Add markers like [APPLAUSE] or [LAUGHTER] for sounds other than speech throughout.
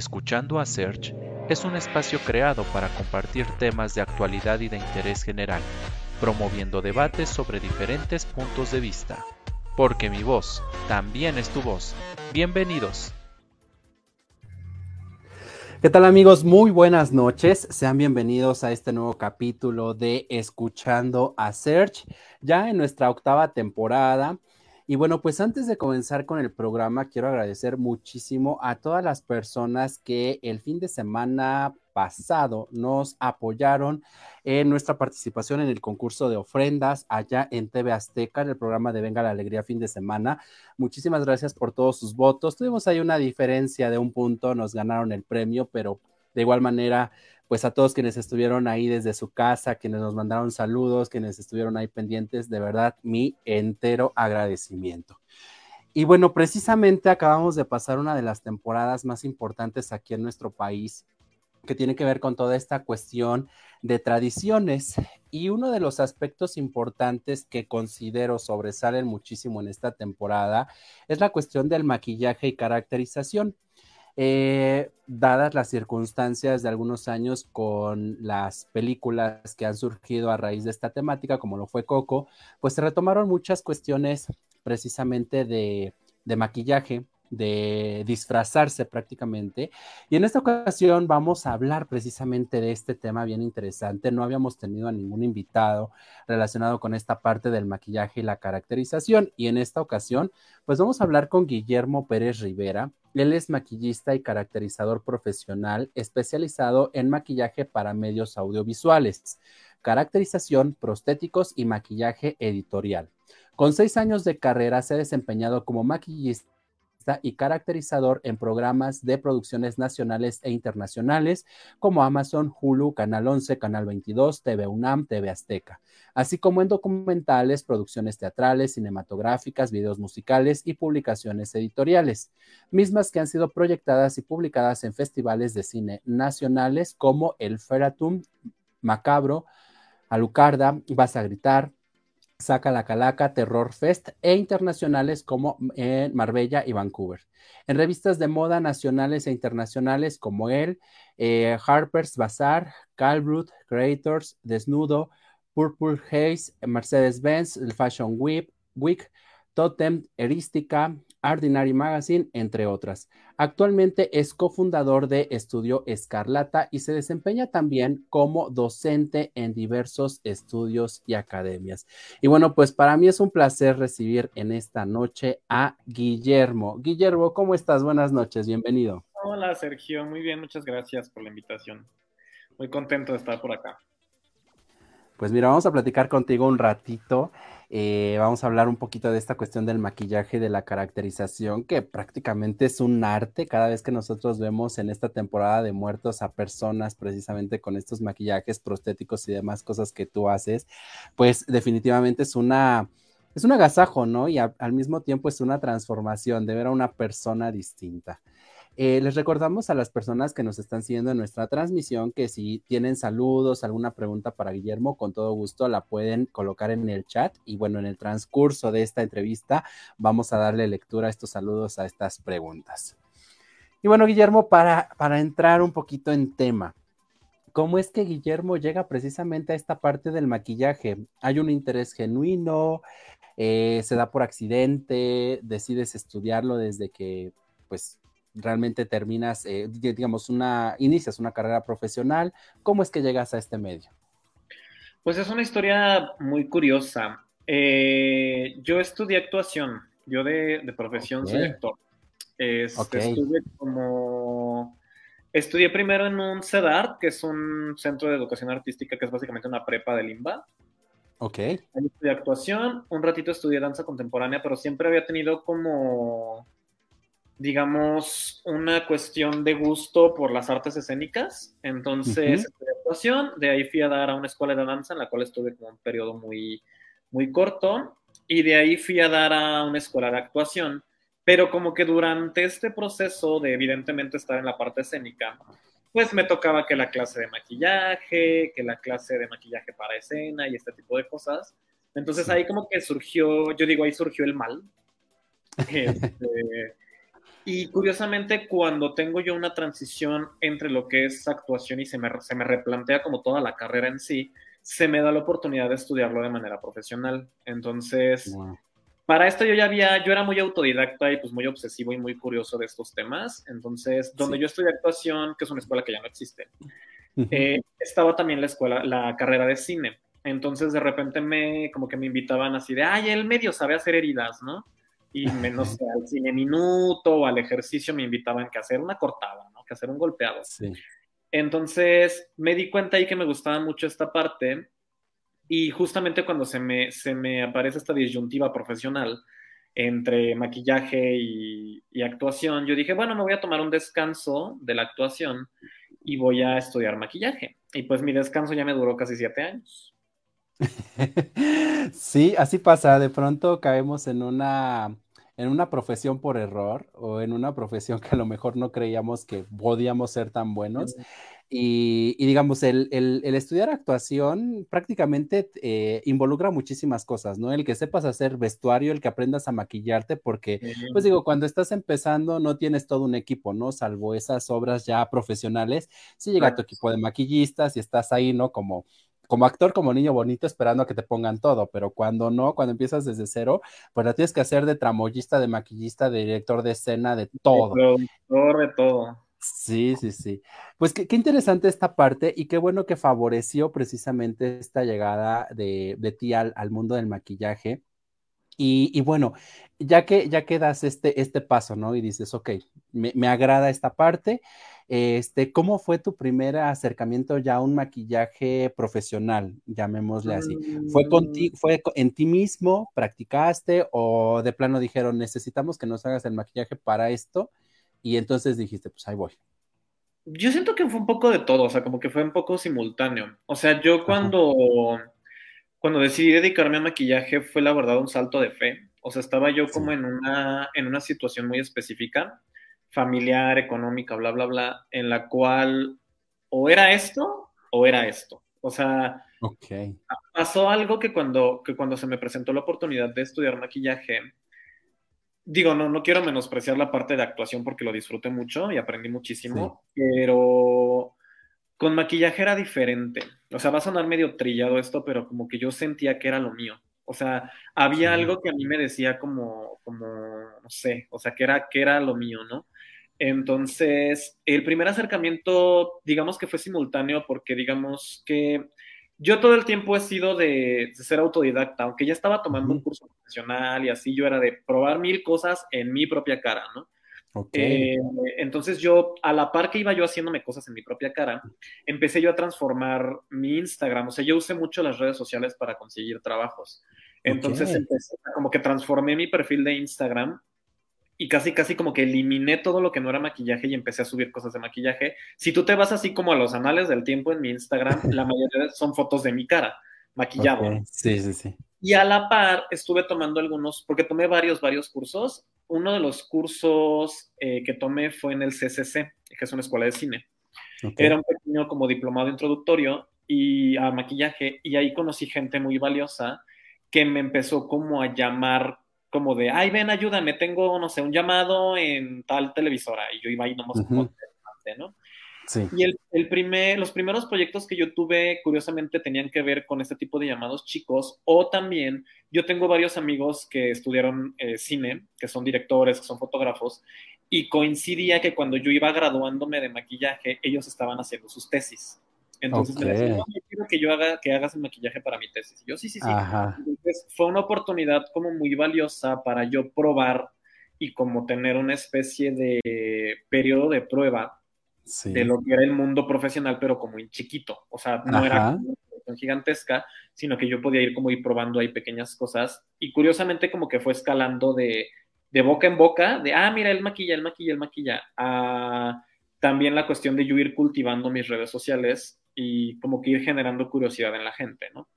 Escuchando a Search es un espacio creado para compartir temas de actualidad y de interés general, promoviendo debates sobre diferentes puntos de vista. Porque mi voz también es tu voz. Bienvenidos. ¿Qué tal amigos? Muy buenas noches. Sean bienvenidos a este nuevo capítulo de Escuchando a Search, ya en nuestra octava temporada. Y bueno, pues antes de comenzar con el programa, quiero agradecer muchísimo a todas las personas que el fin de semana pasado nos apoyaron en nuestra participación en el concurso de ofrendas allá en TV Azteca, en el programa de Venga la Alegría fin de semana. Muchísimas gracias por todos sus votos. Tuvimos ahí una diferencia de un punto, nos ganaron el premio, pero de igual manera, pues a todos quienes estuvieron ahí desde su casa, quienes nos mandaron saludos, quienes estuvieron ahí pendientes, de verdad, mi entero agradecimiento. Y bueno, precisamente acabamos de pasar una de las temporadas más importantes aquí en nuestro país que tiene que ver con toda esta cuestión de tradiciones. Y uno de los aspectos importantes que considero sobresalen muchísimo en esta temporada es la cuestión del maquillaje y caracterización. Eh, dadas las circunstancias de algunos años con las películas que han surgido a raíz de esta temática, como lo fue Coco, pues se retomaron muchas cuestiones precisamente de, de maquillaje, de disfrazarse prácticamente. Y en esta ocasión vamos a hablar precisamente de este tema bien interesante. No habíamos tenido a ningún invitado relacionado con esta parte del maquillaje y la caracterización. Y en esta ocasión, pues vamos a hablar con Guillermo Pérez Rivera. Él es maquillista y caracterizador profesional especializado en maquillaje para medios audiovisuales, caracterización, prostéticos y maquillaje editorial. Con seis años de carrera se ha desempeñado como maquillista y caracterizador en programas de producciones nacionales e internacionales como Amazon, Hulu, Canal 11, Canal 22, TV UNAM, TV Azteca, así como en documentales, producciones teatrales, cinematográficas, videos musicales y publicaciones editoriales, mismas que han sido proyectadas y publicadas en festivales de cine nacionales como el Feratum, Macabro, Alucarda, Vas a Gritar, Saca la Calaca, Terror Fest e internacionales como en Marbella y Vancouver. En revistas de moda nacionales e internacionales como el eh, Harper's Bazaar, Calbrut, Creators, Desnudo, Purple Haze, Mercedes-Benz, el Fashion Week, Totem, Erística, Ordinary Magazine, entre otras. Actualmente es cofundador de Estudio Escarlata y se desempeña también como docente en diversos estudios y academias. Y bueno, pues para mí es un placer recibir en esta noche a Guillermo. Guillermo, ¿cómo estás? Buenas noches, bienvenido. Hola Sergio, muy bien, muchas gracias por la invitación. Muy contento de estar por acá. Pues mira, vamos a platicar contigo un ratito. Eh, vamos a hablar un poquito de esta cuestión del maquillaje, de la caracterización, que prácticamente es un arte. Cada vez que nosotros vemos en esta temporada de muertos a personas precisamente con estos maquillajes prostéticos y demás cosas que tú haces, pues definitivamente es una... Es un agasajo, ¿no? Y al mismo tiempo es una transformación de ver a una persona distinta. Eh, les recordamos a las personas que nos están siguiendo en nuestra transmisión que si tienen saludos, alguna pregunta para Guillermo, con todo gusto la pueden colocar en el chat y bueno, en el transcurso de esta entrevista vamos a darle lectura a estos saludos a estas preguntas. Y bueno, Guillermo, para, para entrar un poquito en tema, ¿cómo es que Guillermo llega precisamente a esta parte del maquillaje? ¿Hay un interés genuino? Eh, ¿Se da por accidente? ¿Decides estudiarlo desde que pues realmente terminas, eh, digamos, una, inicias una carrera profesional. ¿Cómo es que llegas a este medio? Pues es una historia muy curiosa. Eh, yo estudié actuación, yo de, profesión soy actor. Este, estudié como... Estudié primero en un CEDART, que es un centro de educación artística, que es básicamente una prepa de Limba. Ok. Ahí estudié actuación, un ratito estudié danza contemporánea, pero siempre había tenido como digamos, una cuestión de gusto por las artes escénicas. Entonces, uh actuación, de ahí fui a dar a una escuela de danza en la cual estuve como un periodo muy, muy corto, y de ahí fui a dar a una escuela de actuación. Pero como que durante este proceso de evidentemente estar en la parte escénica, pues me tocaba que la clase de maquillaje, que la clase de maquillaje para escena y este tipo de cosas. Entonces ahí como que surgió, yo digo, ahí surgió el mal. [LAUGHS] Este, Y curiosamente, cuando tengo yo una transición entre lo que es actuación y se me, se me replantea como toda la carrera en sí, se me da la oportunidad de estudiarlo de manera profesional. Entonces, para esto yo ya había, yo era muy autodidacta y pues muy obsesivo y muy curioso de estos temas. Entonces, donde yo estudié actuación, que es una escuela que ya no existe, eh, estaba también la escuela, la carrera de cine. Entonces, de repente me, como que me invitaban así de, ay, el medio sabe hacer heridas, ¿no? Y menos al cine minuto o al ejercicio me invitaban que hacer una cortada, ¿no? Que hacer un golpeado. Sí. Entonces me di cuenta ahí que me gustaba mucho esta parte y justamente cuando se me, se me aparece esta disyuntiva profesional entre maquillaje y, actuación, yo dije, bueno, me voy a tomar un descanso de la actuación y voy a estudiar maquillaje. Y pues mi descanso ya me duró casi siete años. [LAUGHS] Sí, así pasa. De pronto caemos en una en una profesión por error o en una profesión que a lo mejor no creíamos que podíamos ser tan buenos. Y, digamos, el, estudiar actuación prácticamente eh, involucra muchísimas cosas, ¿no? El que sepas hacer vestuario, el que aprendas a maquillarte, porque, pues digo, cuando estás empezando no tienes todo un equipo, ¿no? Salvo esas obras ya profesionales, si llega tu equipo de maquillistas y estás ahí, ¿no? Como como actor, como niño bonito, esperando a que te pongan todo, pero cuando no, cuando empiezas desde cero, pues la tienes que hacer de tramoyista, de maquillista, de director de escena, de todo. De de todo. Sí, sí, sí. Pues qué, interesante esta parte y qué bueno que favoreció precisamente esta llegada de, de ti al, mundo del maquillaje. Y, bueno, ya que, ya que das este, este paso, ¿no? Y dices, ok, me, me agrada esta parte, este, ¿cómo fue tu primer acercamiento ya a un maquillaje profesional, llamémosle así? ¿Fue, contigo, mm. ¿Fue en ti mismo, practicaste o de plano dijeron, necesitamos que nos hagas el maquillaje para esto? Y entonces dijiste, pues ahí voy. Yo siento que fue un poco de todo, o sea, como que fue un poco simultáneo. O sea, yo cuando, cuando decidí dedicarme a maquillaje fue la verdad un salto de fe. O sea, estaba yo como en una, en una situación muy específica familiar, económica, bla, bla, bla, en la cual o era esto o era esto. O sea, pasó algo que cuando, que cuando se me presentó la oportunidad de estudiar maquillaje, digo, no, no quiero menospreciar la parte de actuación porque lo disfruté mucho y aprendí muchísimo, pero con maquillaje era diferente. O sea, va a sonar medio trillado esto, pero como que yo sentía que era lo mío. O sea, había algo que a mí me decía como, como, no sé, o sea, que era, que era lo mío, ¿no? Entonces, el primer acercamiento, digamos que fue simultáneo porque digamos que yo todo el tiempo he sido de, ser autodidacta, aunque ya estaba tomando un curso profesional y así, yo era de probar mil cosas en mi propia cara, ¿no? Okay. Eh, entonces yo, a la par que iba yo haciéndome cosas en mi propia cara, empecé yo a transformar mi Instagram, o sea, yo usé mucho las redes sociales para conseguir trabajos. Entonces empecé, como que transformé mi perfil de Instagram y casi, casi como que eliminé todo lo que no era maquillaje y empecé a subir cosas de maquillaje. Si tú te vas así como a los anales del tiempo en mi Instagram, la mayoría son fotos de mi cara, maquillado. Sí, sí, sí. Y a la par estuve tomando algunos, porque tomé varios, varios cursos. Uno de los cursos eh, que tomé fue en el CCC, que es una escuela de cine. Era un pequeño como diplomado introductorio y a maquillaje y ahí conocí gente muy valiosa que me empezó como a llamar como de, ay, ven, ayúdame, tengo, no sé, un llamado en tal televisora. Y yo iba ahí nomás uh ¿no? Sí. Y el, el, primer, los primeros proyectos que yo tuve, curiosamente, tenían que ver con este tipo de llamados chicos. O también, yo tengo varios amigos que estudiaron eh, cine, que son directores, que son fotógrafos, y coincidía que cuando yo iba graduándome de maquillaje, ellos estaban haciendo sus tesis. Entonces me decían, no, quiero que yo haga, que hagas el maquillaje para mi tesis. Y yo, sí, sí, sí. Entonces fue una oportunidad como muy valiosa para yo probar y como tener una especie de periodo de prueba de lo que era el mundo profesional, pero como en chiquito. O sea, no era una gigantesca, sino que yo podía ir como ir probando ahí pequeñas cosas. Y curiosamente como que fue escalando de, de boca en boca, de, ah, mira, el maquilla, el maquilla, el maquilla, a también la cuestión de yo ir cultivando mis redes sociales y como que ir generando curiosidad en la gente, ¿no?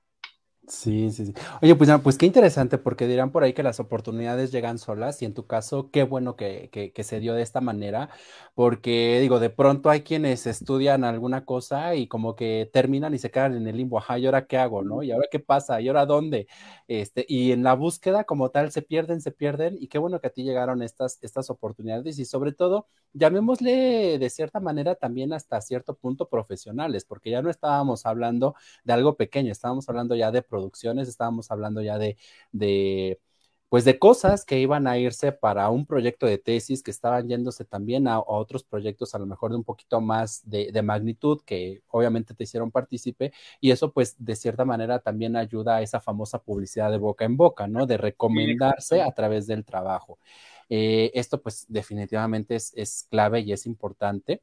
Sí, sí, sí. Oye, pues, pues qué interesante, porque dirán por ahí que las oportunidades llegan solas y en tu caso, qué bueno que, que, se dio de esta manera, porque digo, de pronto hay quienes estudian alguna cosa y como que terminan y se quedan en el limbo, ajá, ¿y ahora qué hago, no? ¿Y ahora qué pasa? ¿Y ahora dónde? Este, y en la búsqueda como tal se pierden, se pierden y qué bueno que a ti llegaron estas, estas oportunidades y sobre todo, llamémosle de cierta manera también hasta cierto punto profesionales, porque ya no estábamos hablando de algo pequeño, estábamos hablando ya de producciones, estábamos hablando ya de, de pues de cosas que iban a irse para un proyecto de tesis, que estaban yéndose también a, otros proyectos a lo mejor de un poquito más de, de, magnitud, que obviamente te hicieron partícipe, y eso pues de cierta manera también ayuda a esa famosa publicidad de boca en boca, ¿no? De recomendarse a través del trabajo. Eh, esto pues definitivamente es, es clave y es importante.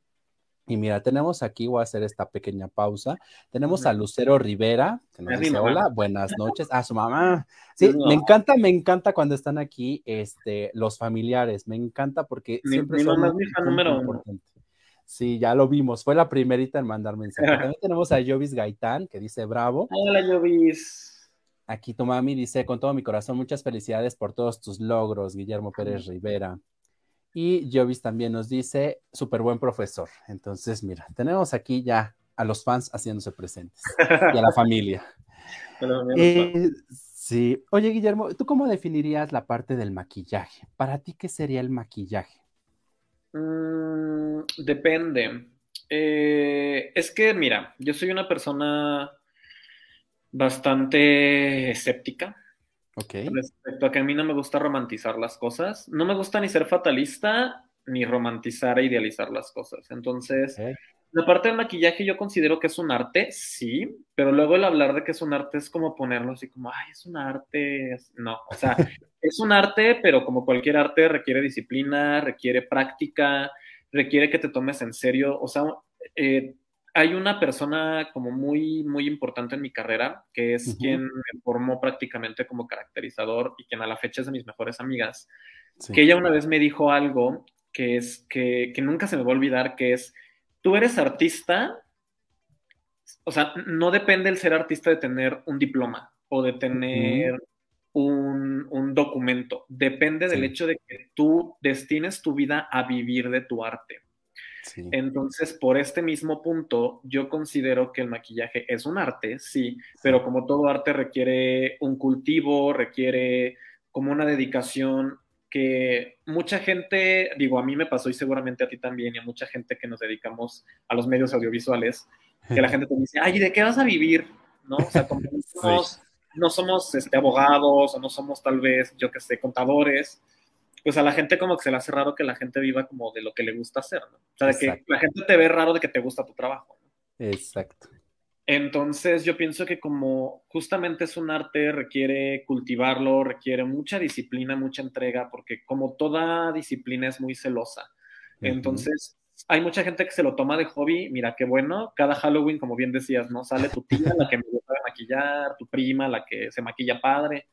Y mira, tenemos aquí, voy a hacer esta pequeña pausa. Tenemos a Lucero Rivera, que nos dice hola, buenas noches. A su mamá. [LAUGHS] Sí, me encanta, me encanta cuando están aquí este, los familiares. Me encanta porque mi, siempre mi son mamá es número uno. importante. Sí, ya lo vimos. Fue la primerita en mandar mensaje. [LAUGHS] También tenemos a Jovis Gaitán, que dice bravo. Hola, Jovis. Aquí tu mami dice, con todo mi corazón, muchas felicidades por todos tus logros, Guillermo Pérez Rivera. Y Jovis también nos dice, súper buen profesor. Entonces, mira, tenemos aquí ya a los fans haciéndose presentes y a la familia. [LAUGHS] eh, sí. Oye, Guillermo, ¿tú cómo definirías la parte del maquillaje? Para ti, ¿qué sería el maquillaje? Mm, depende. Eh, es que, mira, yo soy una persona bastante escéptica. Okay. Respecto a que a mí no me gusta romantizar las cosas, no me gusta ni ser fatalista ni romantizar e idealizar las cosas. Entonces, okay. la parte del maquillaje yo considero que es un arte, sí, pero luego el hablar de que es un arte es como ponerlo así como, ay, es un arte. No, o sea, [LAUGHS] es un arte, pero como cualquier arte requiere disciplina, requiere práctica, requiere que te tomes en serio. O sea, eh, hay una persona como muy, muy importante en mi carrera, que es uh -huh. quien me formó prácticamente como caracterizador y quien a la fecha es de mis mejores amigas, sí. que ella una vez me dijo algo que es que, que nunca se me va a olvidar, que es, tú eres artista, o sea, no depende el ser artista de tener un diploma o de tener uh -huh. un, un, documento, depende sí. del hecho de que tú destines tu vida a vivir de tu arte. Sí. Entonces, por este mismo punto, yo considero que el maquillaje es un arte, sí, pero como todo arte requiere un cultivo, requiere como una dedicación que mucha gente, digo, a mí me pasó y seguramente a ti también y a mucha gente que nos dedicamos a los medios audiovisuales, que la [LAUGHS] gente te dice, ay, ¿de qué vas a vivir? ¿No? O sea, como no [LAUGHS] somos, sí. no somos este, abogados o no somos tal vez, yo que sé, contadores, pues a la gente como que se le hace raro que la gente viva como de lo que le gusta hacer, ¿no? O sea, de que la gente te ve raro de que te gusta tu trabajo. ¿no? Exacto. Entonces yo pienso que como justamente es un arte, requiere cultivarlo, requiere mucha disciplina, mucha entrega, porque como toda disciplina es muy celosa. Uh -huh. Entonces hay mucha gente que se lo toma de hobby, mira qué bueno, cada Halloween, como bien decías, ¿no? Sale tu tía, la que me gusta maquillar, tu prima, la que se maquilla padre.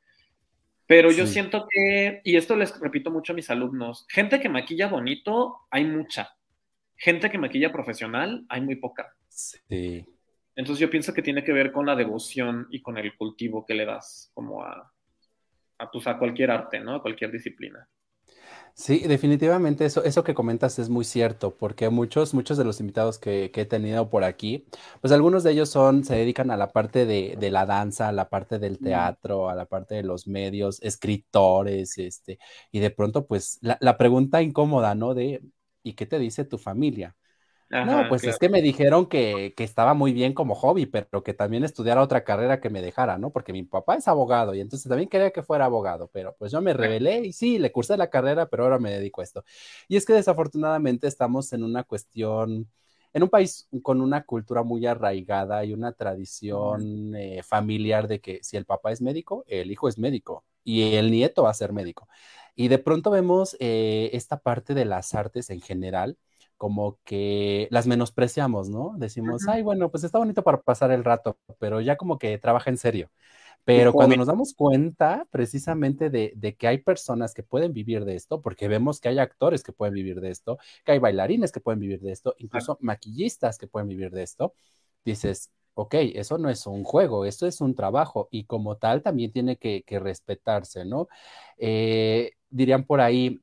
Pero yo sí. siento que, y esto les repito mucho a mis alumnos, gente que maquilla bonito, hay mucha. Gente que maquilla profesional, hay muy poca. Sí. Entonces yo pienso que tiene que ver con la devoción y con el cultivo que le das como a, a, pues, a cualquier arte, ¿no? A cualquier disciplina. Sí, definitivamente eso, eso que comentas es muy cierto, porque muchos, muchos de los invitados que, que, he tenido por aquí, pues algunos de ellos son, se dedican a la parte de, de, la danza, a la parte del teatro, a la parte de los medios, escritores, este, y de pronto, pues, la, la pregunta incómoda, ¿no? De, ¿y qué te dice tu familia? Ajá, no, pues claro. es que me dijeron que, que, estaba muy bien como hobby, pero que también estudiara otra carrera que me dejara, ¿no? Porque mi papá es abogado y entonces también quería que fuera abogado, pero pues yo me rebelé y sí, le cursé la carrera, pero ahora me dedico a esto. Y es que desafortunadamente estamos en una cuestión, en un país con una cultura muy arraigada y una tradición eh, familiar de que si el papá es médico, el hijo es médico y el nieto va a ser médico. Y de pronto vemos eh, esta parte de las artes en general como que las menospreciamos, ¿no? Decimos, ay, bueno, pues está bonito para pasar el rato, pero ya como que trabaja en serio. Pero cuando nos damos cuenta precisamente de, de, que hay personas que pueden vivir de esto, porque vemos que hay actores que pueden vivir de esto, que hay bailarines que pueden vivir de esto, incluso maquillistas que pueden vivir de esto, dices, ok, eso no es un juego, esto es un trabajo y como tal también tiene que, respetarse, ¿no? Eh, dirían por ahí,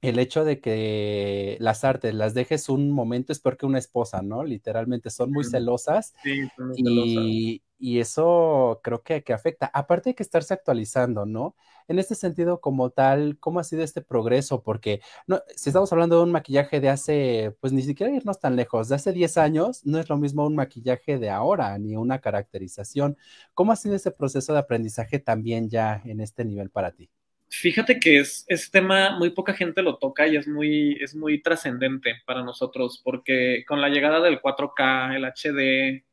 el hecho de que las artes las dejes un momento es porque una esposa, ¿no? Literalmente son muy celosas. Sí, son muy y, y, eso creo que, que, afecta. Aparte de que estarse actualizando, ¿no? En este sentido, como tal, ¿cómo ha sido este progreso? Porque no, si estamos hablando de un maquillaje de hace, pues ni siquiera irnos tan lejos, de hace 10 años, no es lo mismo un maquillaje de ahora, ni una caracterización. ¿Cómo ha sido ese proceso de aprendizaje también ya en este nivel para ti? Fíjate que es, ese tema muy poca gente lo toca y es muy, es muy trascendente para nosotros, porque con la llegada del 4K, el HD,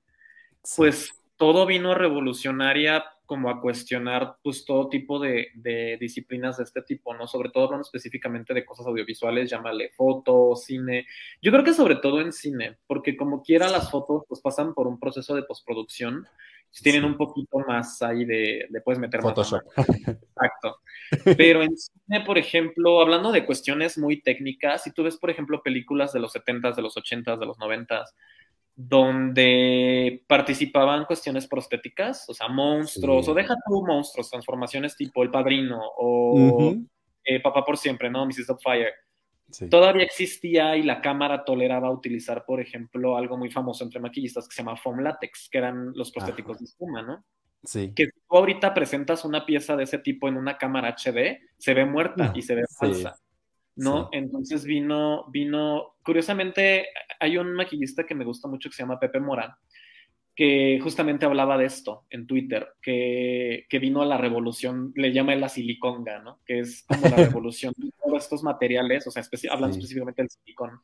pues todo vino revolucionaria como a cuestionar pues todo tipo de, de, disciplinas de este tipo, ¿no? Sobre todo hablando específicamente de cosas audiovisuales, llámale foto, cine. Yo creo que sobre todo en cine, porque como quiera las fotos pues pasan por un proceso de postproducción tienen un poquito más ahí de, de puedes meter Photoshop. Exacto. Pero en cine, por ejemplo, hablando de cuestiones muy técnicas, si tú ves, por ejemplo, películas de los 70s, de los 80s, de los 90s, donde participaban cuestiones prostéticas, o sea, monstruos, o deja tú monstruos, transformaciones tipo El Padrino o eh, Papá por Siempre, ¿no? Mrs. Fire Todavía existía y la cámara toleraba utilizar, por ejemplo, algo muy famoso entre maquillistas que se llama foam latex, que eran los prostéticos de espuma, ¿no? Sí. Que tú ahorita presentas una pieza de ese tipo en una cámara HD, se ve muerta y se ve falsa. ¿no? Entonces vino, vino, curiosamente, hay un maquillista que me gusta mucho que se llama Pepe Morán, que justamente hablaba de esto en Twitter, que, que, vino a la revolución, le llama la siliconga, ¿no? Que es como la [LAUGHS] revolución de todos estos materiales, o sea, hablan específicamente del silicón,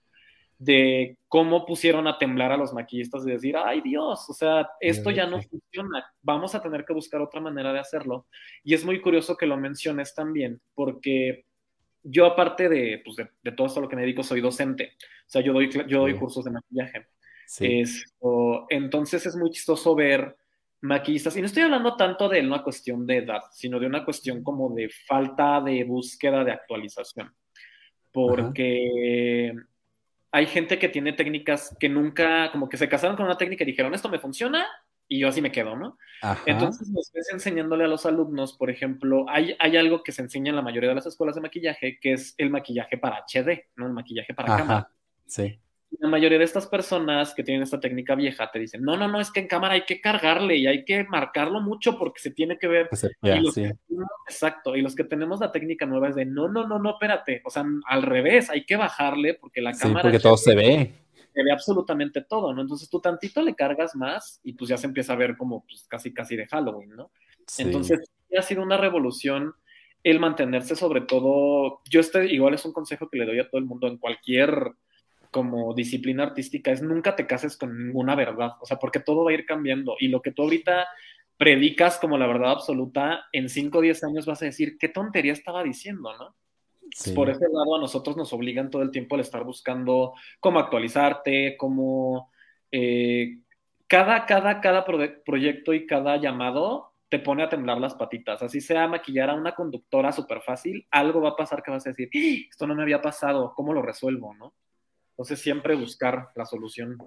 de cómo pusieron a temblar a los maquillistas y decir, ay Dios, o sea, esto ya no funciona, vamos a tener que buscar otra manera de hacerlo. Y es muy curioso que lo menciones también, porque yo aparte de, pues, de, de todo esto a lo que me dedico, soy docente, o sea, yo doy, yo doy cursos de maquillaje. Esto, entonces es muy chistoso ver maquillistas, y no estoy hablando tanto de una cuestión de edad, sino de una cuestión como de falta de búsqueda de actualización. Porque hay gente que tiene técnicas que nunca, como que se casaron con una técnica y dijeron, esto me funciona, y yo así me quedo, ¿no? Entonces, enseñándole a los alumnos, por ejemplo, hay, hay, algo que se enseña en la mayoría de las escuelas de maquillaje, que es el maquillaje para HD, ¿no? El maquillaje para cámara. Sí la mayoría de estas personas que tienen esta técnica vieja te dicen, no, no, no, es que en cámara hay que cargarle y hay que marcarlo mucho porque se tiene que ver. exacto, y los que tenemos la técnica nueva es de, no, no, no, no, espérate, o sea, al revés, hay que bajarle porque la cámara... porque todo se ve. Se ve absolutamente todo, ¿no? Entonces tú tantito le cargas más y pues ya se empieza a ver como pues, casi, casi de Halloween, ¿no? Entonces ha sido una revolución el mantenerse sobre todo, yo este igual es un consejo que le doy a todo el mundo en cualquier como disciplina artística es nunca te cases con ninguna verdad, o sea, porque todo va a ir cambiando y lo que tú ahorita predicas como la verdad absoluta, en 5 o 10 años vas a decir, qué tontería estaba diciendo, ¿no? Por ese lado a nosotros nos obligan todo el tiempo el estar buscando cómo actualizarte, cómo... Eh, cada, cada, cada proyecto y cada llamado te pone a temblar las patitas. Así sea maquillar a una conductora súper fácil, algo va a pasar que vas a decir, ¡Ah! esto no me había pasado, ¿cómo lo resuelvo? ¿no? Entonces siempre buscar la solución.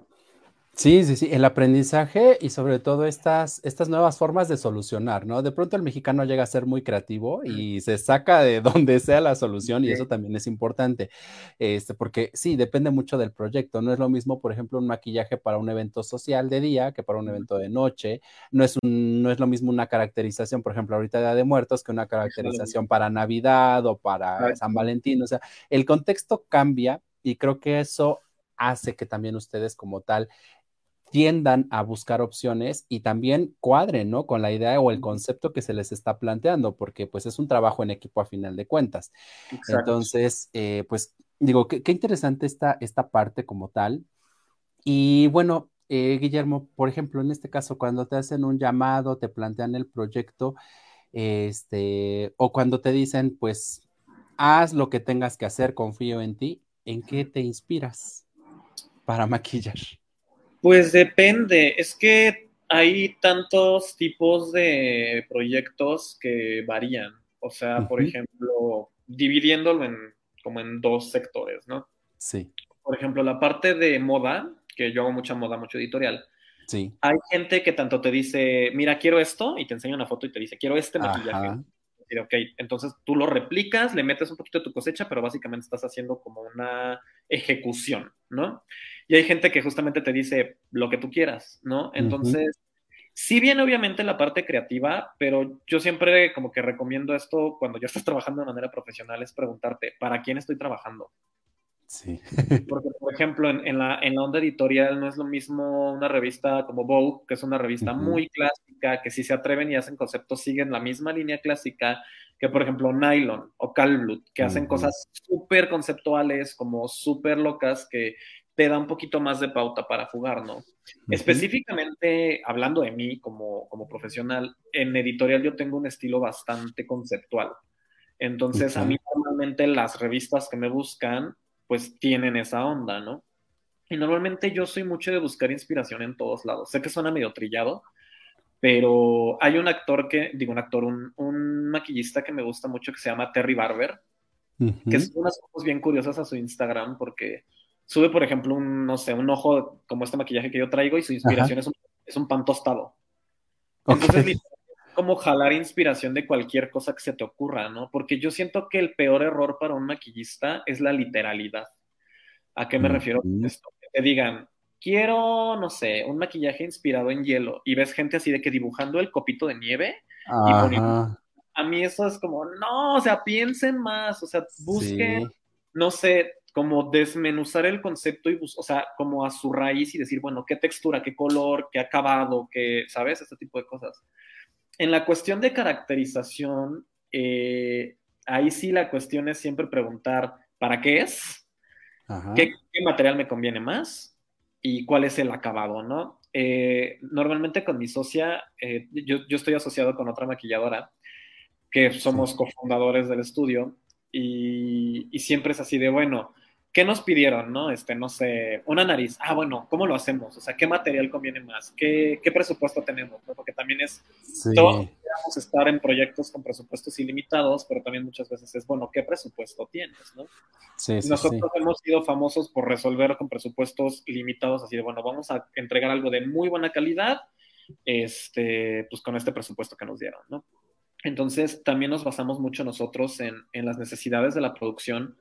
Sí, sí, sí, el aprendizaje y sobre todo estas, estas nuevas formas de solucionar, ¿no? De pronto el mexicano llega a ser muy creativo y se saca de [LAUGHS] donde sea la solución y eso también es importante, este, porque sí, depende mucho del proyecto, no es lo mismo, por ejemplo, un maquillaje para un evento social de día que para un evento de noche, no es, un, no es lo mismo una caracterización, por ejemplo, ahorita de, de Muertos que una caracterización para Navidad o para San Valentín, o sea, el contexto cambia y creo que eso hace que también ustedes como tal tiendan a buscar opciones y también cuadren, ¿no? Con la idea o el concepto que se les está planteando, porque pues es un trabajo en equipo a final de cuentas. Entonces, eh, pues digo, qué, interesante esta, esta parte como tal. Y bueno, eh, Guillermo, por ejemplo, en este caso, cuando te hacen un llamado, te plantean el proyecto, este, o cuando te dicen, pues, haz lo que tengas que hacer, confío en ti, ¿en qué te inspiras para maquillar? Pues depende, es que hay tantos tipos de proyectos que varían. O sea, por ejemplo, dividiéndolo en como en dos sectores, ¿no? Sí. Por ejemplo, la parte de moda, que yo hago mucha moda, mucho editorial, Sí. Hay gente que tanto te dice, mira, quiero esto, y te enseña una foto y te dice, quiero este maquillaje. Ajá. Y, ok, entonces tú lo replicas, le metes un poquito de tu cosecha, pero básicamente estás haciendo como una ejecución, ¿no? Y hay gente que justamente te dice lo que tú quieras, ¿no? Entonces, sí viene obviamente la parte creativa, pero yo siempre como que recomiendo esto cuando ya estás trabajando de manera profesional, es preguntarte, ¿para quién estoy trabajando? Sí. [LAUGHS] Porque, por ejemplo, en, en, la, en la onda editorial no es lo mismo una revista como Vogue, que es una revista muy clásica, que si se atreven y hacen conceptos, siguen la misma línea clásica que, por ejemplo, Nylon o Calblut, que hacen cosas súper conceptuales, como súper locas, que te da un poquito más de pauta para jugar, ¿no? Específicamente, hablando de mí como, como profesional, en editorial yo tengo un estilo bastante conceptual. Entonces, a mí normalmente las revistas que me buscan, pues tienen esa onda, ¿no? Y normalmente yo soy mucho de buscar inspiración en todos lados. Sé que suena medio trillado, pero hay un actor que, digo un actor, un, un maquillista que me gusta mucho que se llama Terry Barber, que sube unas cosas bien curiosas a su Instagram porque sube, por ejemplo, un, no sé, un ojo como este maquillaje que yo traigo y su inspiración es un, es un pan tostado. Entonces, es como jalar inspiración de cualquier cosa que se te ocurra, ¿no? Porque yo siento que el peor error para un maquillista es la literalidad. ¿A qué me refiero con Ujú. esto? Que te digan, quiero, no sé, un maquillaje inspirado en hielo y ves gente así de que dibujando el copito de nieve y poniendo a mí eso es como, no, o sea, piensen más, o sea, busquen, Sí. no sé, como desmenuzar el concepto y, o sea, como a su raíz y decir, bueno, qué textura, qué color, qué acabado, qué, ¿sabes? Este tipo de cosas. En la cuestión de caracterización, eh, ahí sí la cuestión es siempre preguntar, ¿para qué es? Ajá. ¿Qué, qué material me conviene más? ¿Y cuál es el acabado, no? Eh, normalmente con mi socia, eh, yo, yo estoy asociado con otra maquilladora, que somos Sí. cofundadores del estudio, y, y siempre es así de, bueno, ¿qué nos pidieron, no? Este, no sé, una nariz. Ah, bueno, ¿cómo lo hacemos? O sea, ¿qué material conviene más? ¿Qué, qué presupuesto tenemos? ¿no? Porque también es, Sí. todos queremos estar en proyectos con presupuestos ilimitados, pero también muchas veces es, bueno, ¿qué presupuesto tienes, no? Sí, sí, Nosotros hemos sido famosos por resolver con presupuestos limitados, así de, bueno, vamos a entregar algo de muy buena calidad, este, pues con este presupuesto que nos dieron, ¿no? Entonces, también nos basamos mucho nosotros en, en las necesidades de la producción,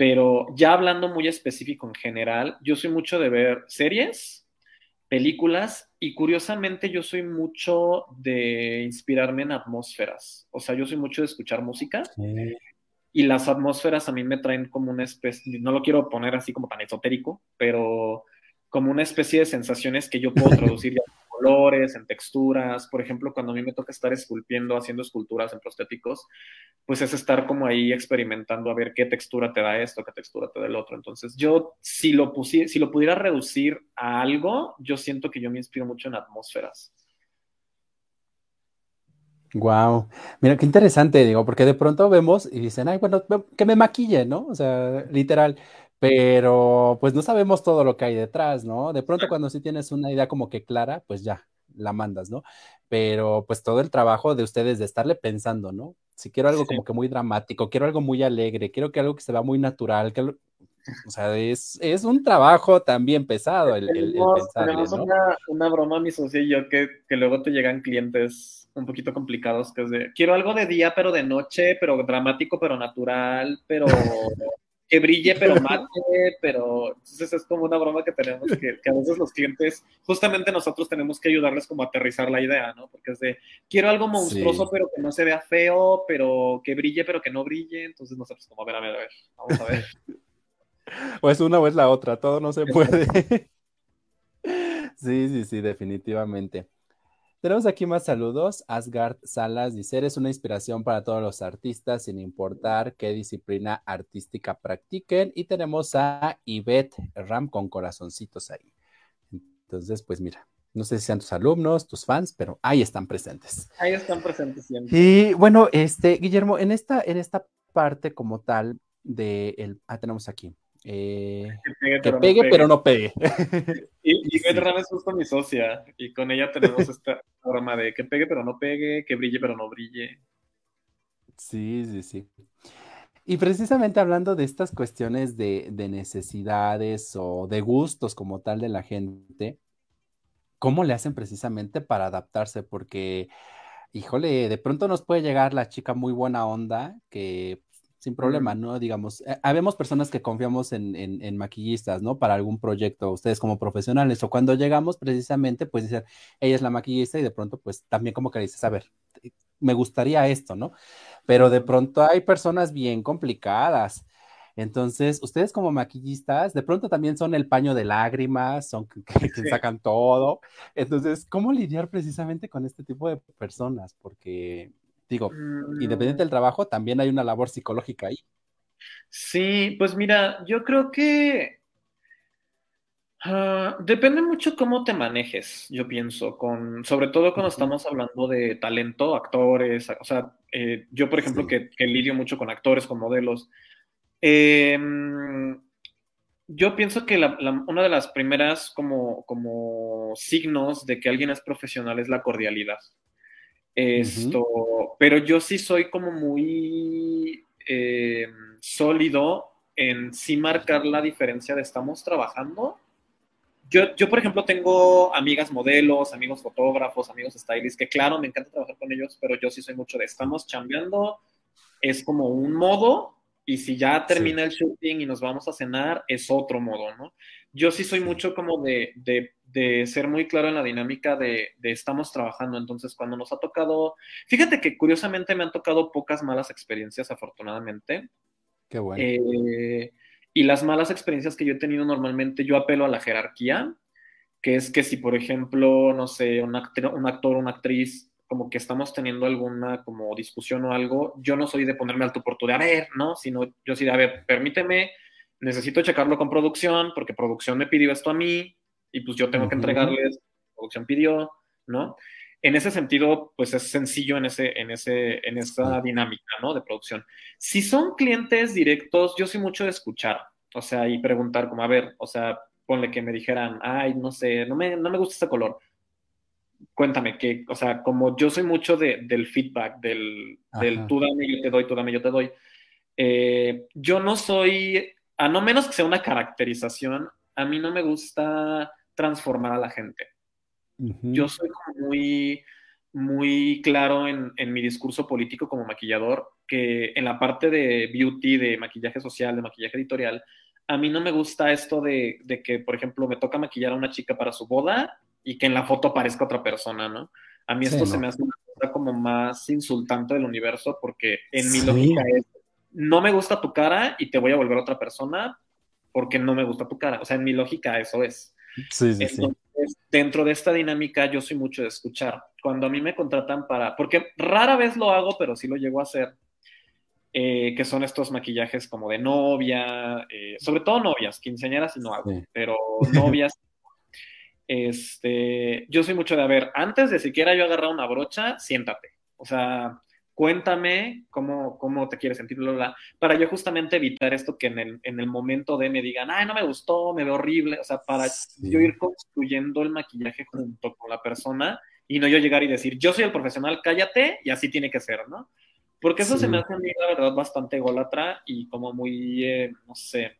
pero ya hablando muy específico en general, yo soy mucho de ver series, películas y curiosamente yo soy mucho de inspirarme en atmósferas. O sea, yo soy mucho de escuchar música Sí. y las atmósferas a mí me traen como una especie, no lo quiero poner así como tan esotérico, pero como una especie de sensaciones que yo puedo [LAUGHS] traducir colores, en texturas. Por ejemplo, cuando a mí me toca estar esculpiendo, haciendo esculturas en prostéticos, pues es estar como ahí experimentando a ver qué textura te da esto, qué textura te da el otro. Entonces, yo, si lo, pusi si lo pudiera reducir a algo, yo siento que yo me inspiro mucho en atmósferas. Wow. Mira, qué interesante, digo, porque de pronto vemos y dicen, ay, bueno, que me maquille, ¿no? O sea, literal. Pero pues no sabemos todo lo que hay detrás, ¿no? De pronto cuando sí tienes una idea como que clara, pues ya, la mandas, ¿no? Pero pues todo el trabajo de ustedes de estarle pensando, ¿no? Si quiero algo Sí. como que muy dramático, quiero algo muy alegre, quiero que algo que se vea muy natural, que algo- o sea, es, es un trabajo también pesado el, el- el Tenemos, pensarle, tenemos ¿no? una, una broma, mi socio y yo, que, que luego te llegan clientes un poquito complicados, que es de, quiero algo de día, pero de noche, pero dramático, pero natural, pero que brille, pero [LAUGHS] mate, pero... Entonces es como una broma que tenemos, que, que a veces los clientes, justamente nosotros tenemos que ayudarles como a aterrizar la idea, ¿no? Porque es de, quiero algo monstruoso, Sí. pero que no se vea feo, pero que brille, pero que no brille. Entonces nosotros como, a ver, a ver, a ver, vamos a ver. [LAUGHS] O es una o es la otra, todo no se puede. [LAUGHS] Sí, sí, sí, definitivamente. Tenemos aquí más saludos. Asgard Salas dice, eres una inspiración para todos los artistas, sin importar qué disciplina artística practiquen. Y tenemos a Ivette Ram con corazoncitos ahí. Entonces, pues mira, no sé si sean tus alumnos, tus fans, pero ahí están presentes. Ahí están presentes siempre. Y bueno, este, Guillermo, en esta, en esta parte como tal de el, ah, tenemos aquí. Eh, Que pegue, que pero no pegue, pegue. pero no pegue. [LAUGHS] Y, y Sí. Es justo mi socia, y con ella tenemos esta [LAUGHS] broma de que pegue pero no pegue, que brille pero no brille. Sí, sí, sí. Y precisamente hablando de estas cuestiones de, de necesidades o de gustos como tal de la gente, ¿cómo le hacen precisamente para adaptarse? Porque, híjole, de pronto nos puede llegar la chica muy buena onda que sin problema, ¿no? Digamos, eh, habemos personas que confiamos en, en, maquillistas, ¿no? Para algún proyecto, ustedes como profesionales, o cuando llegamos precisamente, pues dicen, ella es la maquillista y de pronto, pues también como que dices, a ver, me gustaría esto, ¿no? Pero de pronto hay personas bien complicadas. Entonces, ustedes como maquillistas, de pronto también son el paño de lágrimas, son que, sacan todo. Entonces, ¿cómo lidiar precisamente con este tipo de personas? Porque, digo, independiente mm. del trabajo, también hay una labor psicológica ahí. Sí, pues mira, yo creo que Ah, depende mucho cómo te manejes, yo pienso, con, sobre todo cuando estamos hablando de talento, actores, o sea, eh, yo por ejemplo que, lidio mucho con actores, con modelos, em, yo pienso que una de las primeras como, como signos de que alguien es profesional es la cordialidad. Esto, pero yo sí soy como muy em, sólido en sí marcar la diferencia de estamos trabajando. Yo, yo, por ejemplo, tengo amigas modelos, amigos fotógrafos, amigos stylists, que claro, me encanta trabajar con ellos, pero yo sí soy mucho de estamos chambeando, es como un modo, y si ya termina el shooting y nos vamos a cenar, es otro modo, ¿no? Yo sí soy mucho como de, de, de ser muy claro en la dinámica de, de, estamos trabajando, entonces cuando nos ha tocado, fíjate que curiosamente me han tocado pocas malas experiencias, afortunadamente. Qué bueno. Eh, y las malas experiencias que yo he tenido normalmente, yo apelo a la jerarquía, que es que si, por ejemplo, no sé, un, actor, un actor una actriz, como que estamos teniendo alguna como discusión o algo, yo no soy de ponerme al tu por tu de a ver, ¿no? Sino yo sí de, a ver, permíteme, necesito checarlo con producción, porque producción me pidió esto a mí, y pues yo tengo que entregarles, producción pidió, ¿no? en ese sentido, pues es sencillo en, ese, en, ese, en esa dinámica, ¿no? De producción. Si son clientes directos, yo soy mucho de escuchar, o sea, y preguntar como, a ver, o sea, ponle que me dijeran, ay, no sé, no me, no me gusta este color. Cuéntame, que, o sea, como yo soy mucho de, del feedback, del, del, tú dame, yo te doy, tú dame, yo te doy. Eh, yo no soy, a no menos que sea una caracterización, a mí no me gusta transformar a la gente. Yo soy muy, muy claro en, mi discurso político como maquillador, que en la parte de beauty, de maquillaje social, de maquillaje editorial, a mí no me gusta esto de, que, por ejemplo, me toca maquillar a una chica para su boda y que en la foto aparezca otra persona, ¿no? A mí esto se me hace una cosa como más insultante del universo porque en mi lógica es, no me gusta tu cara y te voy a volver otra persona porque no me gusta tu cara. O sea, en mi lógica eso es. Sí, sí, sí dentro de esta dinámica yo soy mucho de escuchar. Cuando a mí me contratan para, porque rara vez lo hago, pero sí lo llego a hacer, eh, que son estos maquillajes como de novia, eh, sobre todo novias, quinceañeras y no hago, pero novias. [LAUGHS] este, yo soy mucho de, a ver, antes de siquiera yo agarrar una brocha, siéntate. O sea, cuéntame cómo, cómo te quieres sentir, para yo justamente evitar esto que en el, en el, momento de me digan, ay, no me gustó, me veo horrible, o sea, para yo ir construyendo el maquillaje junto con la persona y no yo llegar y decir, yo soy el profesional, cállate y así tiene que ser, ¿no? Porque eso se me hace a mí, la verdad, bastante ególatra y como muy, eh, no sé,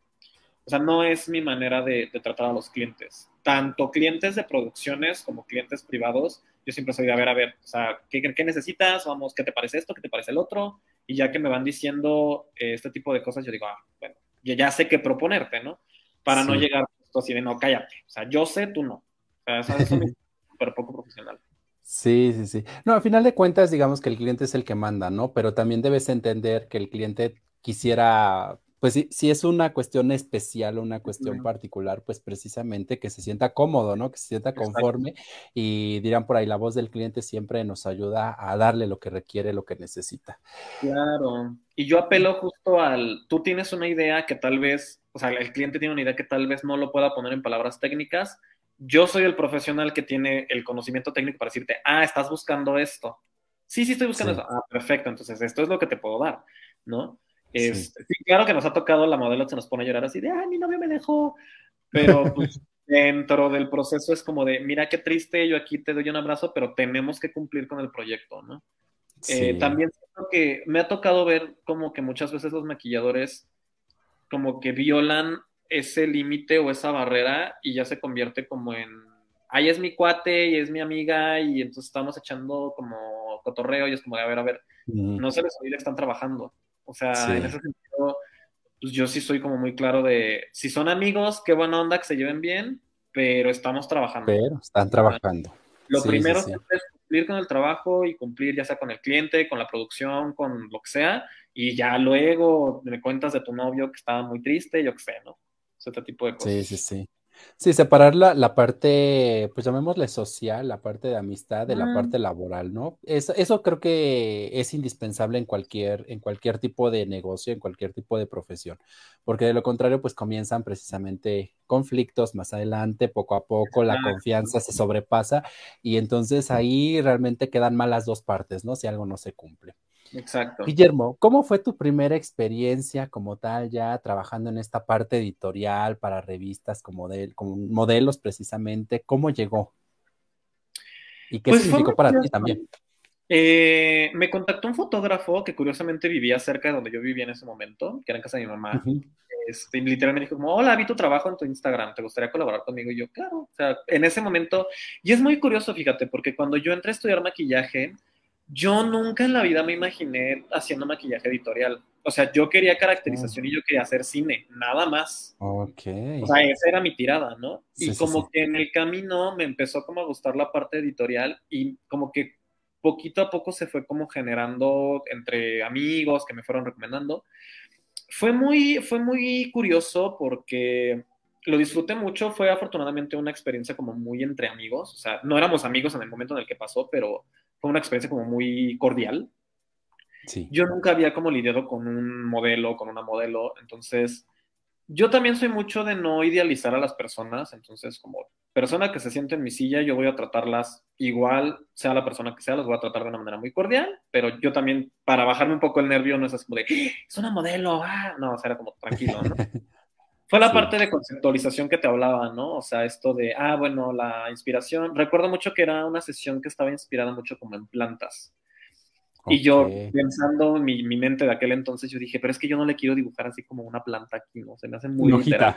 o sea, no es mi manera de, de tratar a los clientes. Tanto clientes de producciones como clientes privados, yo siempre soy de, a ver, a ver, o sea, ¿qué, ¿qué, necesitas? Vamos, ¿qué te parece esto? ¿Qué te parece el otro? Y ya que me van diciendo eh, este tipo de cosas, yo digo, ah, bueno, ya, ya sé qué proponerte, ¿no? Para no llegar así de, no, cállate. O sea, yo sé, tú no. O sea, eso, es [LAUGHS] súper poco profesional. Sí, sí, sí. No, al final de cuentas, digamos que el cliente es el que manda, ¿no? Pero también debes entender que el cliente quisiera pues si, es una cuestión especial o una cuestión particular, pues precisamente que se sienta cómodo, ¿no? Que se sienta conforme y dirán por ahí, la voz del cliente siempre nos ayuda a darle lo que requiere, lo que necesita. Claro. Y yo apelo justo al, tú tienes una idea que tal vez, o sea, el cliente tiene una idea que tal vez no lo pueda poner en palabras técnicas. Yo soy el profesional que tiene el conocimiento técnico para decirte, ah, estás buscando esto. Sí, sí, estoy buscando eso. Ah, perfecto. Entonces, esto es lo que te puedo dar, ¿no? Este, sí. claro que nos ha tocado, la modelo se nos pone a llorar así de, ay, mi novio me dejó, pero [LAUGHS] pues dentro del proceso es como de, mira qué triste, yo aquí te doy un abrazo, pero tenemos que cumplir con el proyecto, ¿no? Eh, también siento que me ha tocado ver como que muchas veces los maquilladores como que violan ese límite o esa barrera y ya se convierte como en ahí es mi cuate y es mi amiga y entonces estamos echando como cotorreo y es como, a ver, a ver, no se les olvide que están trabajando. O sea, en ese sentido, pues yo sí soy como muy claro de, si son amigos, qué buena onda que se lleven bien, pero estamos trabajando. Pero están trabajando. Lo primero es cumplir con el trabajo y cumplir ya sea con el cliente, con la producción, con lo que sea, y ya luego me cuentas de tu novio que estaba muy triste, yo qué sé, ¿no? Ese tipo de cosas. Sí, sí, sí. Sí, separar la, la, parte, pues llamémosle social, la parte de amistad de la parte laboral, ¿no? Eso, eso creo que es indispensable en cualquier, en cualquier tipo de negocio, en cualquier tipo de profesión, porque de lo contrario, pues comienzan precisamente conflictos más adelante, poco a poco, la confianza se sobrepasa y entonces ahí realmente quedan mal las dos partes, ¿no? Si algo no se cumple. Exacto. Guillermo, ¿cómo fue tu primera experiencia como tal ya trabajando en esta parte editorial para revistas como, de, como modelos precisamente? ¿Cómo llegó? ¿Y qué pues significó para ti también? Eh, me contactó un fotógrafo que curiosamente vivía cerca de donde yo vivía en ese momento, que era en casa de mi mamá. este, literalmente dijo como, hola, vi tu trabajo en tu Instagram, ¿te gustaría colaborar conmigo? Y yo, claro, o sea, en ese momento, y es muy curioso, fíjate, porque cuando yo entré a estudiar maquillaje, yo nunca en la vida me imaginé haciendo maquillaje editorial. O sea, yo quería caracterización y yo quería hacer cine, nada más. Ok. O sea, esa era mi tirada, ¿no? y como que en el camino me empezó como a gustar la parte editorial y como que poquito a poco se fue como generando entre amigos que me fueron recomendando. Fue muy, fue muy curioso porque lo disfruté mucho, fue afortunadamente una experiencia como muy entre amigos, o sea, no éramos amigos en el momento en el que pasó, pero fue una experiencia como muy cordial. Sí. Yo nunca había como lidiado con un modelo, con una modelo, entonces yo también soy mucho de no idealizar a las personas, entonces como persona que se siente en mi silla, yo voy a tratarlas igual, sea la persona que sea, las voy a tratar de una manera muy cordial, pero yo también, para bajarme un poco el nervio, no es así como de, ¡Ah! es una modelo, ah, no, o sea, era como tranquilo, ¿no? [LAUGHS] Fue la parte de conceptualización que te hablaba, ¿no? O sea, esto de, ah, bueno, la inspiración. Recuerdo mucho que era una sesión que estaba inspirada mucho como en plantas. Y yo, pensando en mi, mente de aquel entonces, yo dije, pero es que yo no le quiero dibujar así como una planta aquí, ¿no? Se me hace muy literal.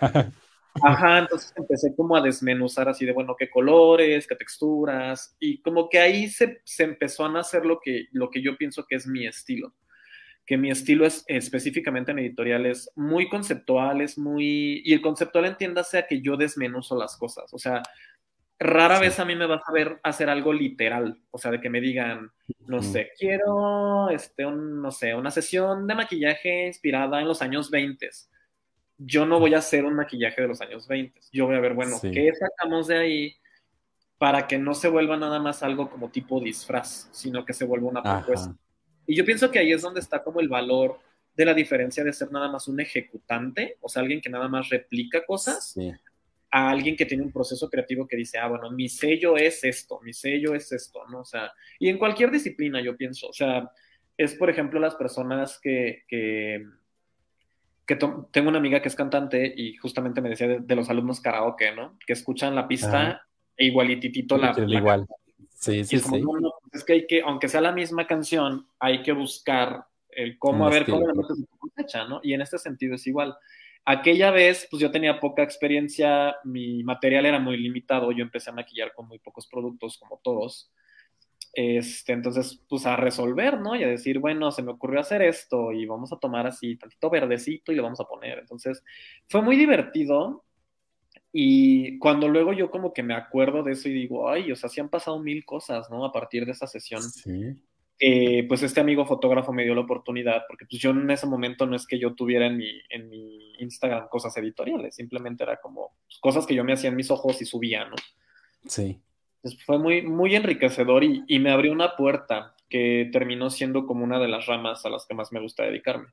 Ajá, entonces empecé como a desmenuzar así de, bueno, qué colores, qué texturas, y como que ahí se, se empezó a nacer lo que, lo que yo pienso que es mi estilo que mi estilo es específicamente en editorial es muy conceptual, es muy... Y el conceptual entiéndase a que yo desmenuzo las cosas, o sea, rara vez a mí me vas a ver hacer algo literal, o sea, de que me digan, no sé, quiero, este, no sé, una sesión de maquillaje inspirada en los años 20. Yo no voy a hacer un maquillaje de los años 20. Yo voy a ver, bueno, ¿qué sacamos de ahí para que no se vuelva nada más algo como tipo disfraz, sino que se vuelva una propuesta? Y yo pienso que ahí es donde está como el valor de la diferencia de ser nada más un ejecutante, o sea, alguien que nada más replica cosas, a alguien que tiene un proceso creativo que dice, ah, bueno, mi sello es esto, mi sello es esto, ¿no? O sea, y en cualquier disciplina yo pienso, o sea, es por ejemplo las personas que, que, tengo una amiga que es cantante y justamente me decía de, los alumnos karaoke, ¿no? Que escuchan la pista e igualititito la, la, igual. Sí, sí, sí. Pues es que hay que, aunque sea la misma canción, hay que buscar el cómo, a ver cómo la metes en ¿no? Y en este sentido es igual. Aquella vez, pues yo tenía poca experiencia, mi material era muy limitado, yo empecé a maquillar con muy pocos productos, como todos. Este, entonces, pues a resolver, ¿no? Y a decir, bueno, se me ocurrió hacer esto y vamos a tomar así tantito verdecito y lo vamos a poner. Entonces, fue muy divertido y cuando luego yo como que me acuerdo de eso y digo, ay, o sea, sí han pasado mil cosas, ¿no? A partir de esa sesión. Sí. pues este amigo fotógrafo me dio la oportunidad, porque pues yo en ese momento no es que yo tuviera en mi, en mi Instagram cosas editoriales, simplemente era como pues, cosas que yo me hacía en mis ojos y subía, ¿no? Sí. Entonces fue muy, muy enriquecedor y, y me abrió una puerta que terminó siendo como una de las ramas a las que más me gusta dedicarme.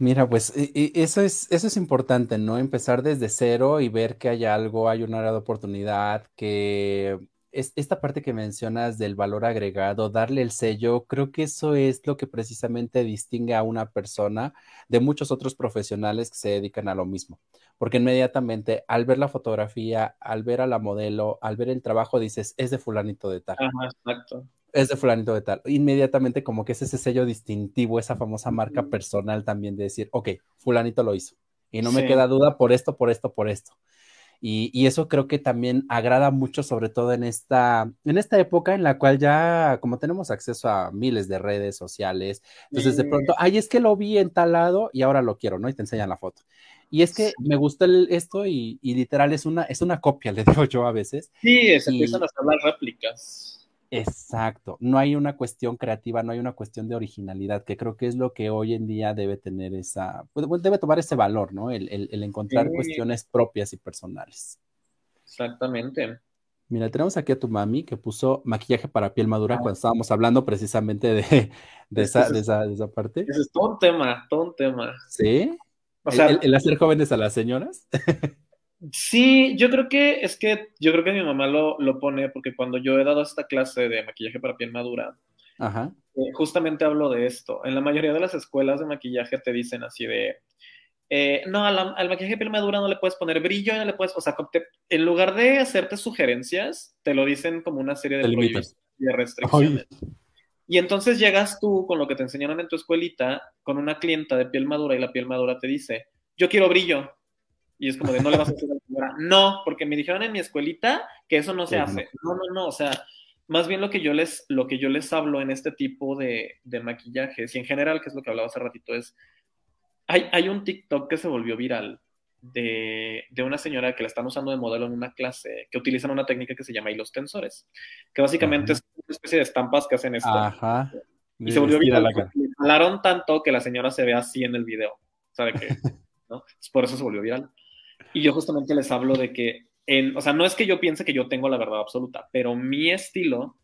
Mira, pues e, e, eso es, eso es importante, ¿no? Empezar desde cero y ver que hay algo, hay una área de oportunidad, que es, esta parte que mencionas del valor agregado, darle el sello, creo que eso es lo que precisamente distingue a una persona de muchos otros profesionales que se dedican a lo mismo. Porque inmediatamente al ver la fotografía, al ver a la modelo, al ver el trabajo, dices, es de fulanito de tal. Ajá, exacto es de fulanito de tal. Inmediatamente como que es ese sello distintivo, esa famosa marca personal también de decir, ok, fulanito lo hizo. Y no me queda duda por esto, por esto, por esto. Y, eso creo que también agrada mucho, sobre todo en esta, en esta época en la cual ya, como tenemos acceso a miles de redes sociales, entonces de pronto, ay, es que lo vi en tal lado y ahora lo quiero, ¿no? Y te enseñan la foto. Y es que me gusta esto y, literal es una, es una copia, [LAUGHS] le digo yo a veces. Sí, se empiezan a hacer las réplicas. Exacto, no hay una cuestión creativa, no hay una cuestión de originalidad, que creo que es lo que hoy en día debe tener esa, pues, debe tomar ese valor, ¿no? El, encontrar cuestiones propias y personales. Exactamente. Mira, tenemos aquí a tu mami que puso maquillaje para piel madura ah. cuando estábamos hablando precisamente de, de, esa, de, esa, parte. Ese es todo un tema, todo un tema. ¿Sí? O sea, el hacer jóvenes a las señoras. [LAUGHS] Sí, yo creo que es que yo creo que mi mamá lo, lo pone porque cuando yo he dado esta clase de maquillaje para piel madura, eh, justamente hablo de esto. En la mayoría de las escuelas de maquillaje te dicen así de, eh, no, al, maquillaje de piel madura no le puedes poner brillo, no le puedes, o sea, en lugar de hacerte sugerencias, te lo dicen como una serie de prohibiciones y de restricciones. Y entonces llegas tú con lo que te enseñaron en tu escuelita, con una clienta de piel madura y la piel madura te dice, yo quiero brillo. Y es como de, no le vas a decir a la señora, no, porque me dijeron en mi escuelita que eso no se hace. No, no, no, o sea, más bien lo que yo les, lo que yo les hablo en este tipo de, de maquillajes y en general, que es lo que hablaba hace ratito, es, hay, hay un TikTok que se volvió viral de, de, una señora que la están usando de modelo en una clase, que utilizan una técnica que se llama hilos tensores, que básicamente es una especie de estampas que hacen esto. Ajá. Y se volvió viral. Hablaron tanto que la señora se ve así en el video. ¿Sabe qué? [LAUGHS] ¿No? Por eso se volvió viral. Y yo justamente les hablo de que, en, o sea, no es que yo piense que yo tengo la verdad absoluta, pero mi estilo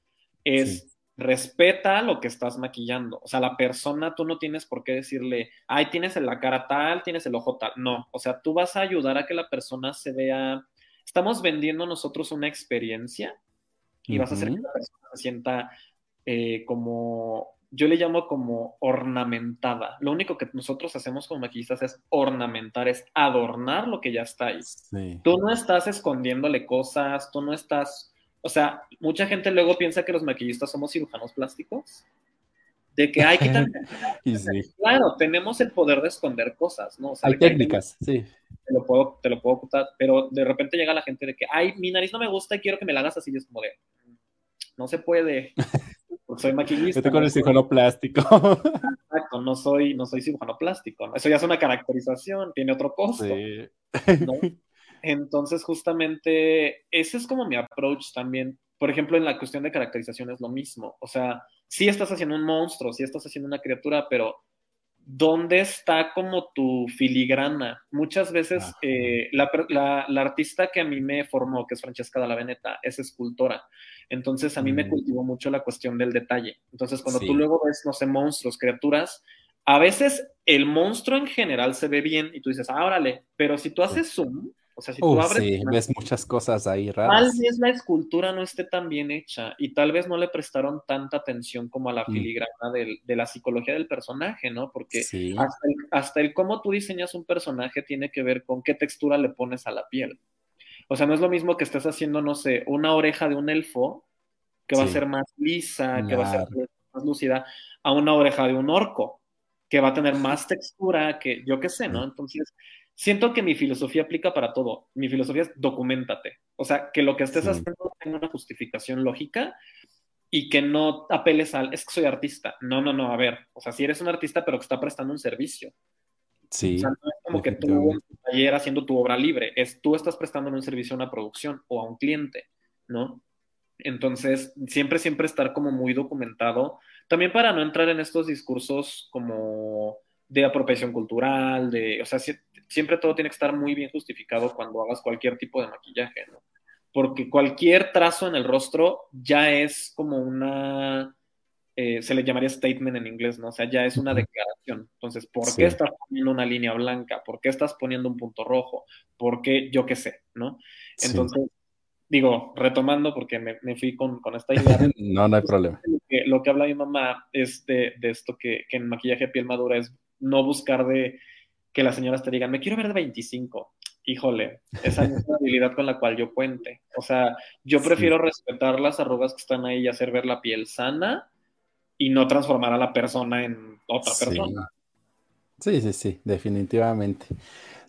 es respeta lo que estás maquillando. O sea, la persona, tú no tienes por qué decirle, ay, tienes la cara tal, tienes el ojo tal. No, o sea, tú vas a ayudar a que la persona se vea, estamos vendiendo nosotros una experiencia y vas a hacer que la persona se sienta eh, como yo le llamo como ornamentada. Lo único que nosotros hacemos como maquillistas es ornamentar, es adornar lo que ya está ahí. Tú no estás escondiéndole cosas, tú no estás, o sea, mucha gente luego piensa que los maquillistas somos cirujanos plásticos, de que hay que [LAUGHS] [LAUGHS] Claro, tenemos el poder de esconder cosas, ¿no? hay técnicas, sí. Te lo, puedo, te lo puedo ocultar, pero de repente llega la gente de que, ay, mi nariz no me gusta y quiero que me la hagas así, y es como de, no se puede. [LAUGHS] [LAUGHS] soy maquillista. Estoy con el cirujano plástico. [LAUGHS] Exacto, no soy, no soy cirujano plástico. Eso ya es una caracterización, tiene otro costo. Entonces, justamente, ese es como mi approach también. Por ejemplo, en la cuestión de caracterización es lo mismo. O sea, sí estás haciendo un monstruo, sí estás haciendo una criatura, pero ¿dónde está como tu filigrana? Muchas veces eh, la, artista que a mí me formó, que es Francesca Dalla Veneta, es escultora. Entonces a mí me mm. cultivó mucho la cuestión del detalle. Entonces cuando tú luego ves, no sé, monstruos, criaturas, a veces el monstruo en general se ve bien y tú dices, ah, órale, pero si tú haces zoom, o sea, si tú abres. Sí, ves muchas cosas ahí raras. Tal vez la escultura no esté tan bien hecha y tal vez no le prestaron tanta atención como a la mm. filigrana de la psicología del personaje, ¿no? Porque hasta, el, hasta el cómo tú diseñas un personaje tiene que ver con qué textura le pones a la piel. O sea, no es lo mismo que estés haciendo, no sé, una oreja de un elfo que va a ser más lisa, que va a ser más lúcida, a una oreja de un orco, que va a tener más textura, que yo qué sé, ¿no? Entonces, siento que mi filosofía aplica para todo. Mi filosofía es documentate. O sea, que lo que estés haciendo tenga una justificación lógica y que no apeles al, es que soy artista. No, no, no, a ver, o sea, si eres un artista pero que está prestando un servicio. Sí. O sea, no es como que tú en tu taller haciendo tu obra libre, es tú estás prestando un servicio a una producción o a un cliente, ¿no? Entonces, siempre, siempre estar como muy documentado, también para no entrar en estos discursos como de apropiación cultural, de, o sea, siempre todo tiene que estar muy bien justificado cuando hagas cualquier tipo de maquillaje, ¿no? Porque cualquier trazo en el rostro ya es como una, eh, se le llamaría statement en inglés, ¿no? O sea, ya es una declaración. Entonces, ¿por qué estás poniendo una línea blanca? ¿Por qué estás poniendo un punto rojo? ¿Por qué yo qué sé, ¿no? Entonces, digo, retomando, porque me, fui con, esta idea. [LAUGHS] no, no hay problema. Lo que, habla mi mamá es de, esto que, en maquillaje piel madura es no buscar de que las señoras te digan, me quiero ver de 25. Híjole, esa es una habilidad con la cual yo cuente. O sea, yo prefiero respetar las arrugas que están ahí y hacer ver la piel sana y no transformar a la persona en otra persona. Sí, sí, sí, definitivamente.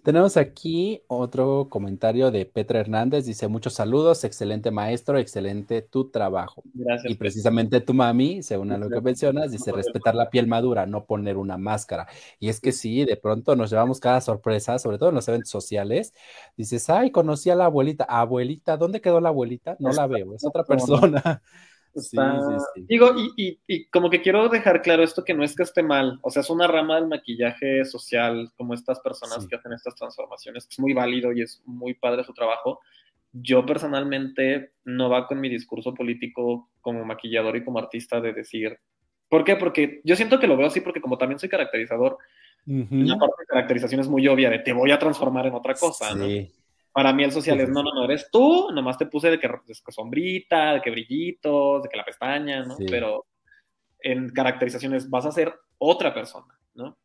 Tenemos aquí otro comentario de Petra Hernández. Dice, muchos saludos, excelente maestro, excelente tu trabajo. Gracias. Y precisamente tu mami, según a lo que mencionas, dice, respetar la piel madura, no poner una máscara. Y es que sí, de pronto nos llevamos cada sorpresa, sobre todo en los eventos sociales. Dices, ay, conocí a la abuelita. Abuelita, ¿dónde quedó la abuelita? No la veo, es otra persona. Sí, sí, sí. Digo, y, y, como que quiero dejar claro esto que no es que esté mal, o sea, es una rama del maquillaje social, como estas personas que hacen estas transformaciones, es muy válido y es muy padre su trabajo. Yo personalmente no va con mi discurso político como maquillador y como artista de decir, ¿por qué? Porque yo siento que lo veo así porque como también soy caracterizador, la parte de caracterización es muy obvia de te voy a transformar en otra cosa, ¿no? Para mí el social es, no, no, no, eres tú, nomás te puse de que, sombrita, de que brillitos, de que la pestaña, ¿no? Pero en caracterizaciones vas a ser otra persona, ¿no?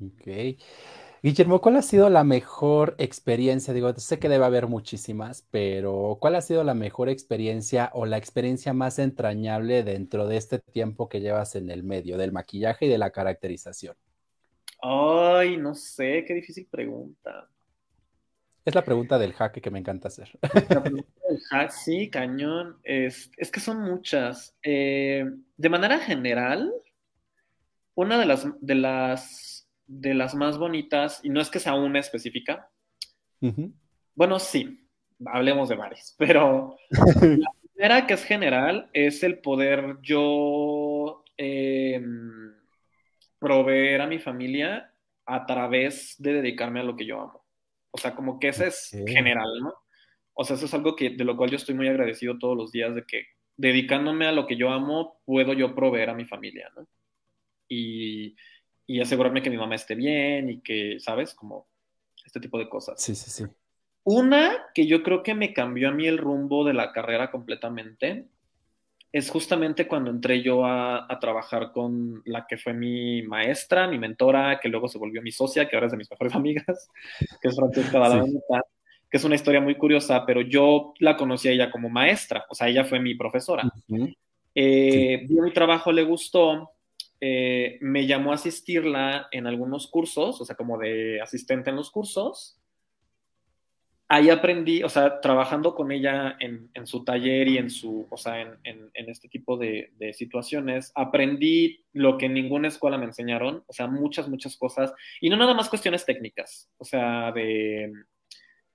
Ok. Guillermo, ¿cuál ha sido la mejor experiencia? Digo, sé que debe haber muchísimas, pero ¿cuál ha sido la mejor experiencia o la experiencia más entrañable dentro de este tiempo que llevas en el medio del maquillaje y de la caracterización? Ay, no sé, qué difícil pregunta. Es la pregunta del jaque que me encanta hacer. La pregunta del hack, sí, cañón. Es, que son muchas. Eh, de manera general, una de las, de las de las más bonitas, y no es que sea una específica. Bueno, sí, hablemos de varias, pero [LAUGHS] la primera que es general es el poder yo em, proveer a mi familia a través de dedicarme a lo que yo amo. O sea, como que ese es general, ¿no? O sea, eso es algo que, de lo cual yo estoy muy agradecido todos los días, de que dedicándome a lo que yo amo, puedo yo proveer a mi familia, ¿no? Y, y asegurarme que mi mamá esté bien y que, ¿sabes? Como este tipo de cosas. Sí, sí, sí. Una que yo creo que me cambió a mí el rumbo de la carrera completamente es justamente cuando entré yo a, trabajar con la que fue mi maestra, mi mentora, que luego se volvió mi socia, que ahora es de mis mejores [LAUGHS] amigas, que es Francesca que es una historia muy curiosa, pero yo la conocí a ella como maestra, o sea, ella fue mi profesora. Eh, mi trabajo, le gustó, eh, me llamó a asistirla en algunos cursos, o sea, como de asistente en los cursos, ahí aprendí, o sea, trabajando con ella en, su taller y en su, o sea, en, este tipo de, situaciones, aprendí lo que en ninguna escuela me enseñaron, o sea, muchas, muchas cosas, y no nada más cuestiones técnicas, o sea, de,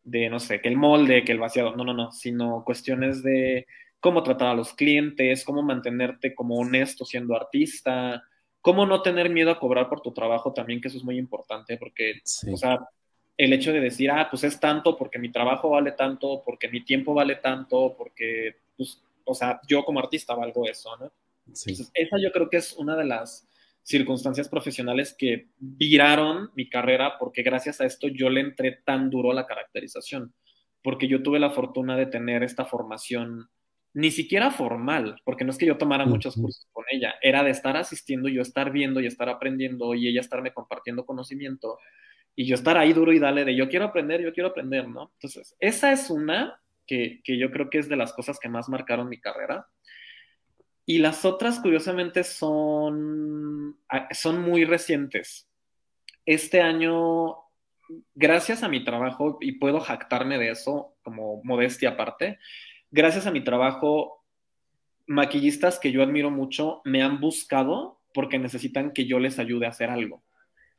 de no sé, que el molde, que el vaciado, no, no, no, sino cuestiones de cómo tratar a los clientes, cómo mantenerte como honesto siendo artista, cómo no tener miedo a cobrar por tu trabajo también, que eso es muy importante, porque, o sea, el hecho de decir, ah, pues es tanto porque mi trabajo vale tanto, porque mi tiempo vale tanto, porque, pues, o sea, yo como artista valgo eso, ¿no? Entonces, esa yo creo que es una de las circunstancias profesionales que viraron mi carrera porque gracias a esto yo le entré tan duro a la caracterización, porque yo tuve la fortuna de tener esta formación ni siquiera formal, porque no es que yo tomara muchos cursos con ella, era de estar asistiendo, yo estar viendo y estar aprendiendo y ella estarme compartiendo conocimiento y yo estar ahí duro y dale de yo quiero aprender, yo quiero aprender, ¿no? Entonces, esa es una que, yo creo que es de las cosas que más marcaron mi carrera. Y las otras, curiosamente, son, son muy recientes. Este año, gracias a mi trabajo, y puedo jactarme de eso como modestia aparte, gracias a mi trabajo, maquillistas que yo admiro mucho me han buscado porque necesitan que yo les ayude a hacer algo.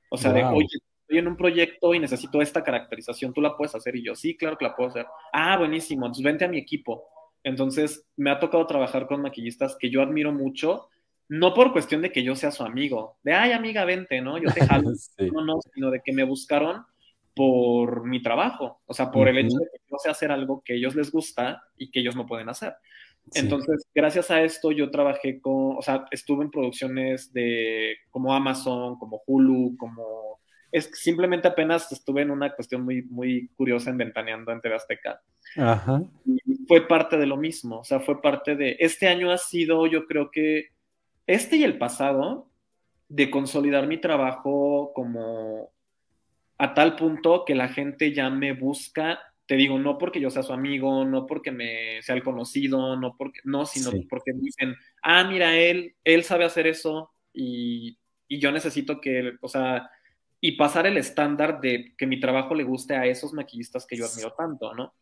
O sea, de, oye, estoy en un proyecto y necesito esta caracterización, tú la puedes hacer y yo, sí, claro que la puedo hacer. Ah, buenísimo, entonces vente a mi equipo. Entonces, me ha tocado trabajar con maquillistas que yo admiro mucho, no por cuestión de que yo sea su amigo, de, ay, amiga, vente, ¿no? Yo te jalo, [LAUGHS] no, no, sino de que me buscaron por mi trabajo, o sea, por el hecho de que yo sé hacer algo que a ellos les gusta y que ellos no pueden hacer. Entonces, gracias a esto yo trabajé con, o sea, estuve en producciones de como Amazon, como Hulu, como es simplemente apenas estuve en una cuestión muy, muy curiosa en Ventaneando en TV Azteca. Ajá. Y fue parte de lo mismo, o sea, fue parte de, este año ha sido, yo creo que, este y el pasado, de consolidar mi trabajo como a tal punto que la gente ya me busca, te digo, no porque yo sea su amigo, no porque me sea el conocido, no porque, no, sino porque dicen, ah, mira, él, él sabe hacer eso y, y yo necesito que, o sea, y pasar el estándar de que mi trabajo le guste a esos maquillistas que yo admiro tanto, ¿no?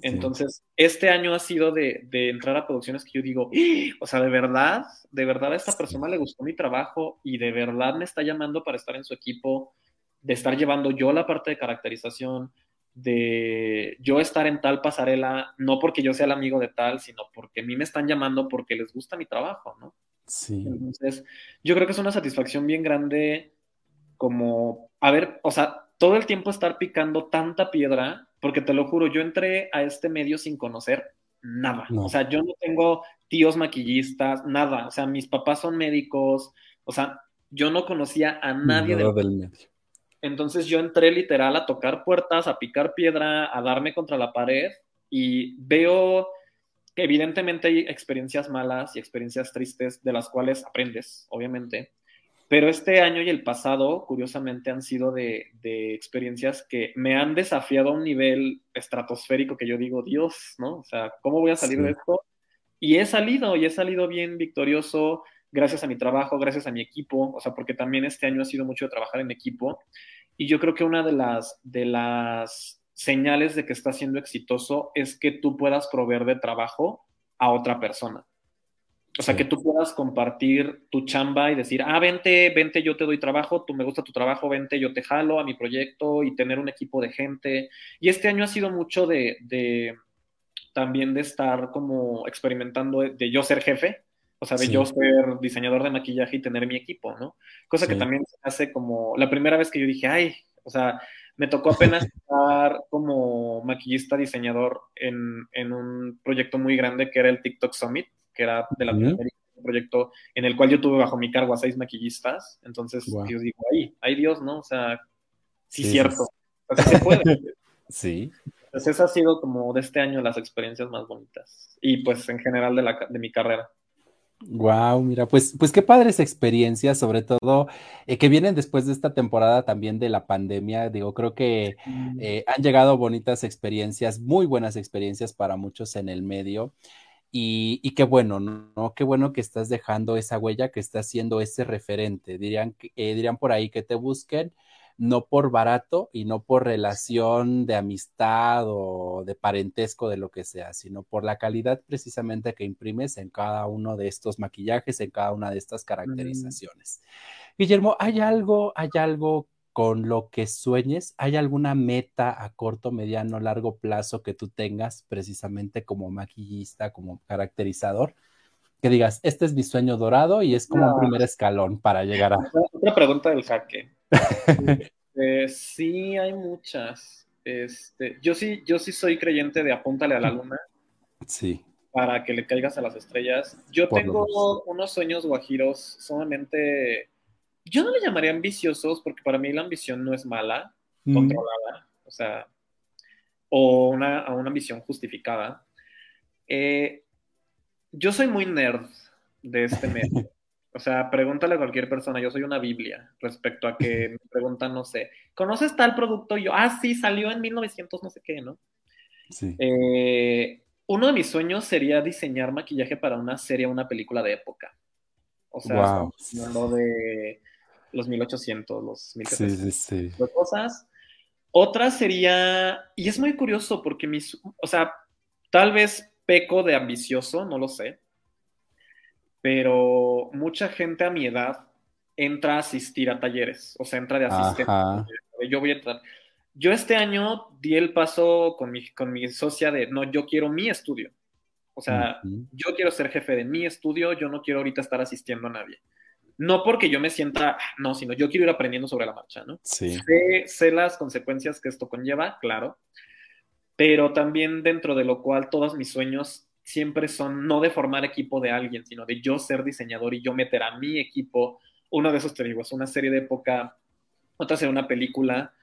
Entonces, este año ha sido de, entrar a producciones que yo digo, ¡Ah! o sea, de verdad, de verdad a esta persona le gustó mi trabajo y de verdad me está llamando para estar en su equipo, de estar llevando yo la parte de caracterización, de yo estar en tal pasarela, no porque yo sea el amigo de tal, sino porque a mí me están llamando porque les gusta mi trabajo, ¿no? Sí. Entonces, yo creo que es una satisfacción bien grande como, a ver, o sea, todo el tiempo estar picando tanta piedra, porque te lo juro, yo entré a este medio sin conocer nada. O sea, yo no tengo tíos maquillistas, nada. O sea, mis papás son médicos, o sea, yo no conocía a nadie del medio. Entonces yo entré literal a tocar puertas, a picar piedra, a darme contra la pared y veo que evidentemente hay experiencias malas y experiencias tristes de las cuales aprendes, obviamente. Pero este año y el pasado, curiosamente, han sido de, de, experiencias que me han desafiado a un nivel estratosférico que yo digo, Dios, ¿no? O sea, ¿cómo voy a salir de esto? Y he salido, y he salido bien victorioso gracias a mi trabajo, gracias a mi equipo, o sea, porque también este año ha sido mucho de trabajar en equipo. Y yo creo que una de las, de las señales de que estás siendo exitoso es que tú puedas proveer de trabajo a otra persona. O sea, que tú puedas compartir tu chamba y decir, ah, vente, vente, yo te doy trabajo, tú me gusta tu trabajo, vente, yo te jalo a mi proyecto y tener un equipo de gente. Y este año ha sido mucho de, de también de estar como experimentando, de yo ser jefe, o sea, de yo ser diseñador de maquillaje y tener mi equipo, ¿no? Cosa que también se hace como la primera vez que yo dije, ay, o sea, me tocó apenas [LAUGHS] estar como maquillista diseñador en, en, un proyecto muy grande que era el TikTok Summit, que era de la primera un proyecto en el cual yo tuve bajo mi cargo a seis maquillistas. Entonces, yo digo, ay, ay Dios, ¿no? O sea, sí, cierto. O sea, se puede. [LAUGHS] sí. Pues esa ha sido como de este año las experiencias más bonitas. Y pues en general de, la, de mi carrera. Wow, mira, pues, pues qué padres experiencias, sobre todo eh, que vienen después de esta temporada también de la pandemia. Digo, creo que eh, han llegado bonitas experiencias, muy buenas experiencias para muchos en el medio. Y, y, qué bueno, ¿no? Qué bueno que estás dejando esa huella, que estás siendo ese referente. Dirían, eh, dirían por ahí que te busquen no por barato y no por relación de amistad o de parentesco de lo que sea, sino por la calidad precisamente que imprimes en cada uno de estos maquillajes, en cada una de estas caracterizaciones. Guillermo, ¿hay algo, hay algo con lo que sueñes? ¿Hay alguna meta a corto, mediano, largo plazo que tú tengas precisamente como maquillista, como caracterizador? Que digas, este es mi sueño dorado y es como un primer escalón para llegar a... Otra pregunta del jaque. [LAUGHS] Eh, sí, hay muchas. Este, yo sí, yo sí soy creyente de apúntale a la luna. Sí. Para que le caigas a las estrellas. Yo tengo unos sueños guajiros sumamente. Yo no le llamaría ambiciosos, porque para mí la ambición no es mala, controlada, o sea, o una, una ambición justificada. Eh, yo soy muy nerd de este medio. [LAUGHS] O sea, pregúntale a cualquier persona, yo soy una Biblia respecto a que me preguntan, no sé, ¿conoces tal producto? Y yo, ah, sí, salió en 1900, no sé qué, ¿no? Sí. Eh, uno de mis sueños sería diseñar maquillaje para una serie, una película de época. O sea, lo de los 1800, los 1700. Sí, sí, sí. cosas. Otra sería, y es muy curioso porque mis, o sea, tal vez peco de ambicioso, no lo sé, pero mucha gente a mi edad entra a asistir a talleres, o sea, entra de asistente. Yo voy a entrar. Yo este año di el paso con mi, con mi socia de, no, yo quiero mi estudio. O sea, yo quiero ser jefe de mi estudio, yo no quiero ahorita estar asistiendo a nadie. No porque yo me sienta, no, sino yo quiero ir aprendiendo sobre la marcha, ¿no? Sí. Sé, sé las consecuencias que esto conlleva, claro, pero también dentro de lo cual todos mis sueños siempre son no de formar equipo de alguien, sino de yo ser diseñador y yo meter a mi equipo. Uno de esos te digo, es una serie de época, otra será una película.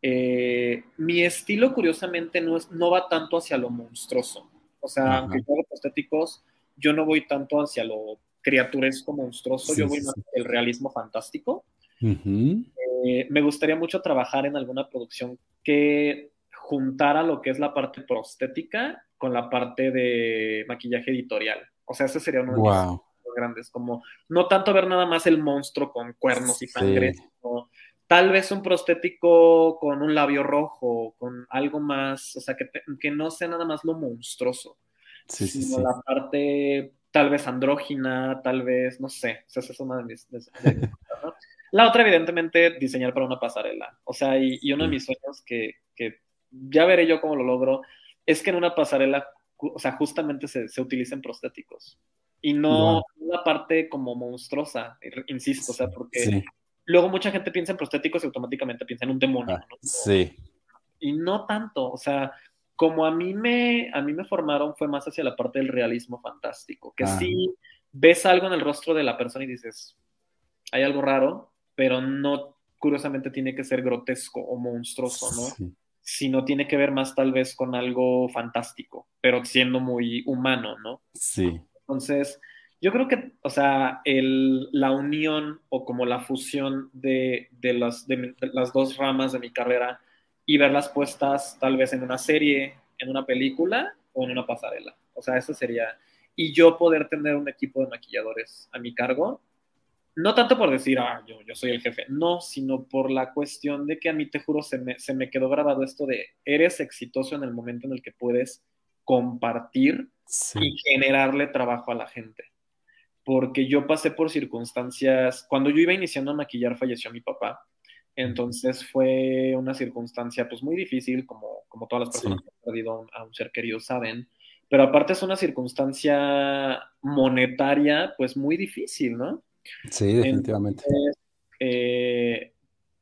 Eh, mi estilo, curiosamente, no, es, no va tanto hacia lo monstruoso. O sea, aunque yo hago prostéticos, yo no voy tanto hacia lo criaturesco monstruoso, yo voy más hacia el realismo fantástico. Eh, me gustaría mucho trabajar en alguna producción que juntara lo que es la parte prostética con la parte de maquillaje editorial. O sea, ese sería uno de los grandes, como no tanto ver nada más el monstruo con cuernos y sangre, sino tal vez un prostético con un labio rojo, con algo más, o sea, que, que no sea nada más lo monstruoso, sí, sino sí, la parte tal vez andrógina, tal vez, no sé, o sea, esa es una de mis... La otra, evidentemente, diseñar para una pasarela, o sea, y, y uno de mis sueños que, que, ya veré yo cómo lo logro, es que en una pasarela, o sea, justamente se, se utilicen prostéticos y no wow. una parte como monstruosa, insisto, o sea, porque sí. luego mucha gente piensa en prostéticos y automáticamente piensa en un demonio. Ah, ¿no? Sí. Y no tanto, o sea, como a mí me, a mí me formaron fue más hacia la parte del realismo fantástico, que ah. sí ves algo en el rostro de la persona y dices, hay algo raro, pero no curiosamente tiene que ser grotesco o monstruoso, ¿no? Sí. Sino tiene que ver más tal vez con algo fantástico, pero siendo muy humano, ¿no? Sí. Entonces, yo creo que, o sea, el, la unión o como la fusión de, de, las, de, de, las dos ramas de mi carrera y verlas puestas tal vez en una serie, en una película o en una pasarela. O sea, eso sería... Y yo poder tener un equipo de maquilladores a mi cargo, no tanto por decir, ah, yo, yo soy el jefe, no, sino por la cuestión de que a mí, te juro, se me, se me quedó grabado esto de, eres exitoso en el momento en el que puedes compartir sí. y generarle trabajo a la gente. Porque yo pasé por circunstancias, cuando yo iba iniciando a maquillar falleció mi papá, entonces fue una circunstancia pues muy difícil, como, como todas las personas sí. que han perdido a un ser querido saben, pero aparte es una circunstancia monetaria pues muy difícil, ¿no? Sí, definitivamente. Entonces, eh,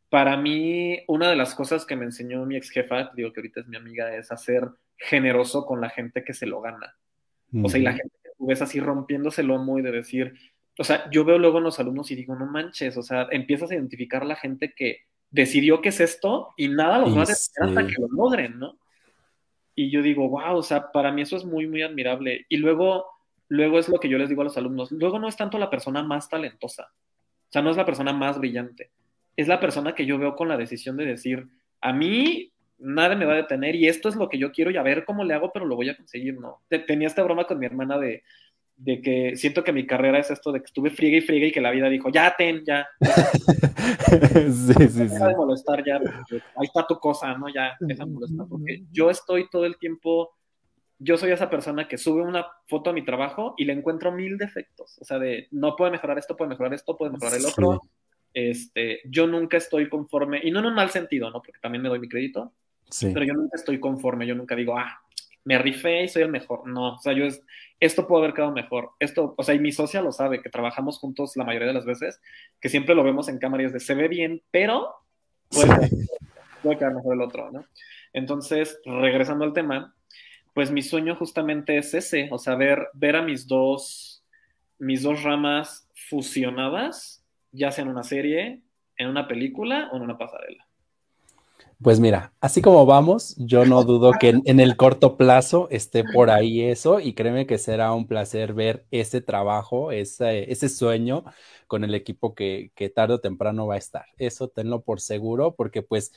para mí, una de las cosas que me enseñó mi ex jefa, digo que ahorita es mi amiga, es hacer generoso con la gente que se lo gana. O sea, y la gente que tú ves así rompiéndose el lomo y de decir, o sea, yo veo luego en los alumnos y digo, no manches, o sea, empiezas a identificar la gente que decidió que es esto y nada los va a detener hasta que lo logren, ¿no? Y yo digo, wow, o sea, para mí eso es muy, muy admirable. Y luego, luego es lo que yo les digo a los alumnos, luego no es tanto la persona más talentosa, o sea, no es la persona más brillante, es la persona que yo veo con la decisión de decir, a mí nada me va a detener y esto es lo que yo quiero y a ver cómo le hago, pero lo voy a conseguir, ¿no? Tenía esta broma con mi hermana de, de que siento que mi carrera es esto de que estuve friega y friega y que la vida dijo, ya ten, ya. [LAUGHS] sí, sí, sí. de molestar ya, ahí está tu cosa, ¿no? Ya, deja de molestar, porque yo estoy todo el tiempo, yo soy esa persona que sube una foto a mi trabajo y le encuentro mil defectos, o sea, de no puede mejorar esto, puede mejorar esto, puede mejorar el otro. Sí. Este, yo nunca estoy conforme, y no en un mal sentido, ¿no? Porque también me doy mi crédito, Sí. Pero yo nunca estoy conforme, yo nunca digo, ah, me rifé y soy el mejor. No, o sea, yo es, esto puede haber quedado mejor. Esto, o sea, y mi socia lo sabe, que trabajamos juntos la mayoría de las veces, que siempre lo vemos en cámara y es de, se ve bien, pero puede, sí. puede quedar mejor el otro, ¿no? Entonces, regresando al tema, pues mi sueño justamente es ese, o sea, ver, ver a mis dos, mis dos ramas fusionadas, ya sea en una serie, en una película o en una pasarela. Pues mira, así como vamos, yo no dudo que en, en, el corto plazo esté por ahí eso y créeme que será un placer ver ese trabajo, ese, ese sueño con el equipo que, que, tarde o temprano va a estar. Eso tenlo por seguro porque pues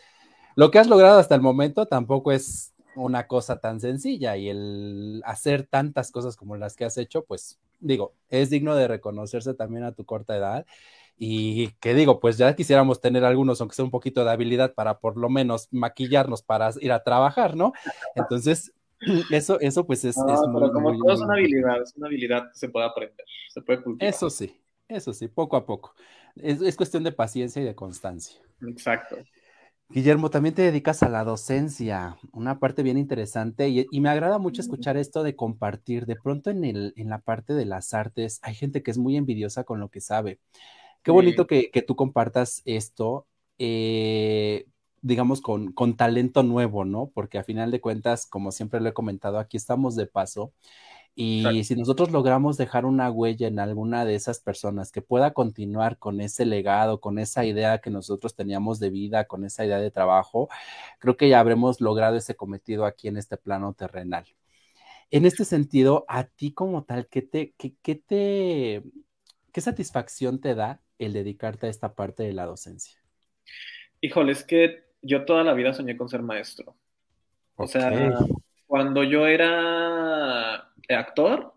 lo que has logrado hasta el momento tampoco es una cosa tan sencilla y el hacer tantas cosas como las que has hecho, pues digo, es digno de reconocerse también a tu corta edad y que digo, pues ya quisiéramos tener algunos, aunque sea un poquito de habilidad para por lo menos maquillarnos para ir a trabajar, ¿no? Entonces, [CLEARS THROAT] eso, eso pues es, no, es muy, como muy, todo es una habilidad, es una habilidad que se puede aprender, se puede cultivar. Eso sí, eso sí, poco a poco. Es, es cuestión de paciencia y de constancia. Exacto. Guillermo, también te dedicas a la docencia, una parte bien interesante y, y, me agrada mucho escuchar esto de compartir. De pronto en, el, en la parte de las artes hay gente que es muy envidiosa con lo que sabe. Qué bonito que, que tú compartas esto, eh, digamos, con, con, talento nuevo, ¿no? Porque a final de cuentas, como siempre lo he comentado, aquí estamos de paso. Y si nosotros logramos dejar una huella en alguna de esas personas que pueda continuar con ese legado, con esa idea que nosotros teníamos de vida, con esa idea de trabajo, creo que ya habremos logrado ese cometido aquí en este plano terrenal. En este sentido, a ti como tal, ¿qué te, qué, qué te, qué satisfacción te da el dedicarte a esta parte de la docencia? Híjole, es que yo toda la vida soñé con ser maestro. O okay. sea, cuando yo era actor,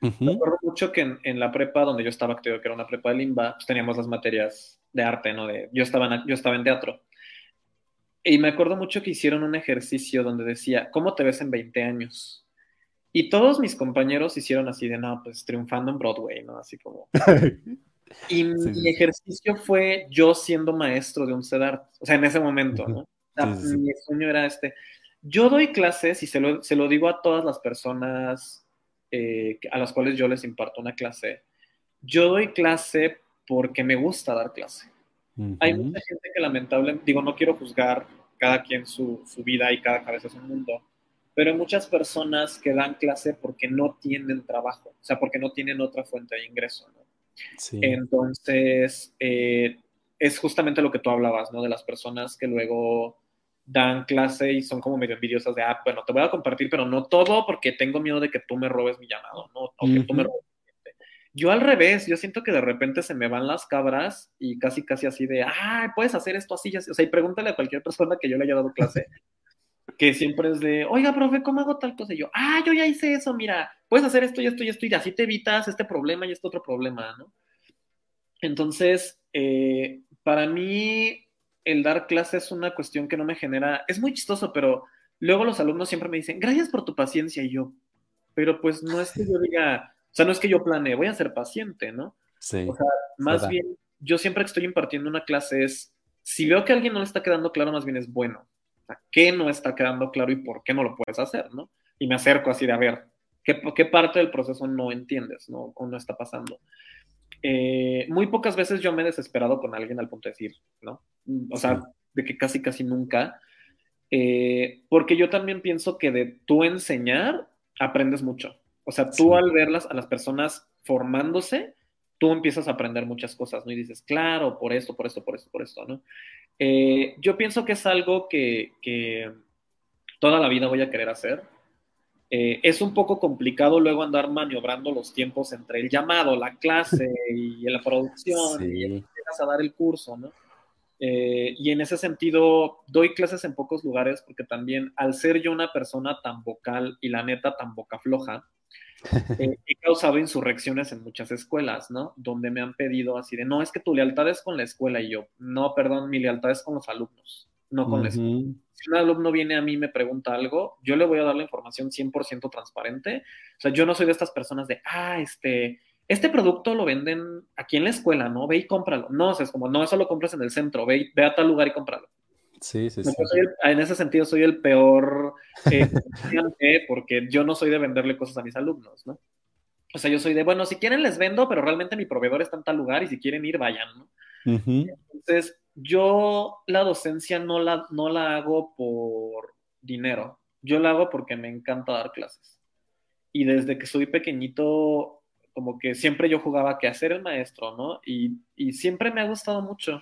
uh -huh. me acuerdo mucho que en, en, la prepa donde yo estaba, que era una prepa de Limba, pues teníamos las materias de arte, ¿no? De, yo, estaba en, yo estaba en teatro. Y me acuerdo mucho que hicieron un ejercicio donde decía, ¿cómo te ves en 20 años? Y todos mis compañeros hicieron así de, no, pues triunfando en Broadway, ¿no? Así como... [LAUGHS] Y mi ejercicio fue yo siendo maestro de un CEDART, o sea, en ese momento, ¿no? mi sueño era este. Yo doy clases y se lo, se lo digo a todas las personas eh, a las cuales yo les imparto una clase. Yo doy clase porque me gusta dar clase. Hay mucha gente que lamentablemente, digo, no quiero juzgar cada quien su, su, vida y cada cabeza es un mundo, pero hay muchas personas que dan clase porque no tienen trabajo, o sea, porque no tienen otra fuente de ingreso, ¿no? Entonces, eh, es justamente lo que tú hablabas, ¿no? De las personas que luego dan clase y son como medio envidiosas de, ah, bueno, te voy a compartir, pero no todo porque tengo miedo de que tú me robes mi llamado, ¿no? O que tú me robes yo al revés, yo siento que de repente se me van las cabras y casi, casi así de, ah, puedes hacer esto así, así. O sea, y pregúntale a cualquier persona que yo le haya dado clase, que siempre es de, oiga, profe, ¿cómo hago tal cosa? Y yo, ah, yo ya hice eso, mira, puedes hacer esto y esto y esto, y así te evitas este problema y este otro problema, ¿no? Entonces, eh, para mí, el dar clase es una cuestión que no me genera, es muy chistoso, pero luego los alumnos siempre me dicen, gracias por tu paciencia, y yo, pero pues no es que yo diga, o sea, no es que yo planee, voy a ser paciente, ¿no? Sí. O sea, más bien, yo siempre que estoy impartiendo una clase es, si veo que a alguien no le está quedando claro, más bien es bueno. Sea, ¿qué no está quedando claro y por qué no lo puedes hacer, no? Y me acerco así de, a ver, ¿qué, qué parte del proceso no entiendes, no? O no está pasando. Eh, muy pocas veces yo me he desesperado con alguien al punto de decir, ¿no? O sea, de que casi, casi nunca. Eh, porque yo también pienso que de tú enseñar, aprendes mucho. O sea, tú al verlas a las personas formándose, tú empiezas a aprender muchas cosas, ¿no? Y dices, claro, por esto, por esto, por esto, por esto, ¿no? Eh, yo pienso que es algo que, que, toda la vida voy a querer hacer. Eh, es un poco complicado luego andar maniobrando los tiempos entre el llamado, la clase [LAUGHS] y la producción sí. y empiezas a dar el curso, ¿no? Eh, y en ese sentido, doy clases en pocos lugares porque también al ser yo una persona tan vocal y la neta tan boca floja, eh, he causado insurrecciones en muchas escuelas, ¿no? Donde me han pedido así de, no, es que tu lealtad es con la escuela y yo, no, perdón, mi lealtad es con los alumnos, no con uh -huh. la escuela. Si un alumno viene a mí y me pregunta algo, yo le voy a dar la información 100% transparente. O sea, yo no soy de estas personas de, ah, este, este producto lo venden aquí en la escuela, ¿no? Ve y cómpralo. No, o sea, es como, no, eso lo compras en el centro, ve, ve a tal lugar y cómpralo. Sí, sí, sí. El, en ese sentido soy el peor [LAUGHS] eh, porque yo no soy de venderle cosas a mis alumnos, ¿no? O sea, yo soy de, bueno, si quieren les vendo, pero realmente mi proveedor está en tal lugar y si quieren ir, vayan, ¿no? Uh -huh. Entonces, yo la docencia no la, no la hago por dinero, yo la hago porque me encanta dar clases. Y desde que soy pequeñito, como que siempre yo jugaba que hacer el maestro, ¿no? Y, y siempre me ha gustado mucho.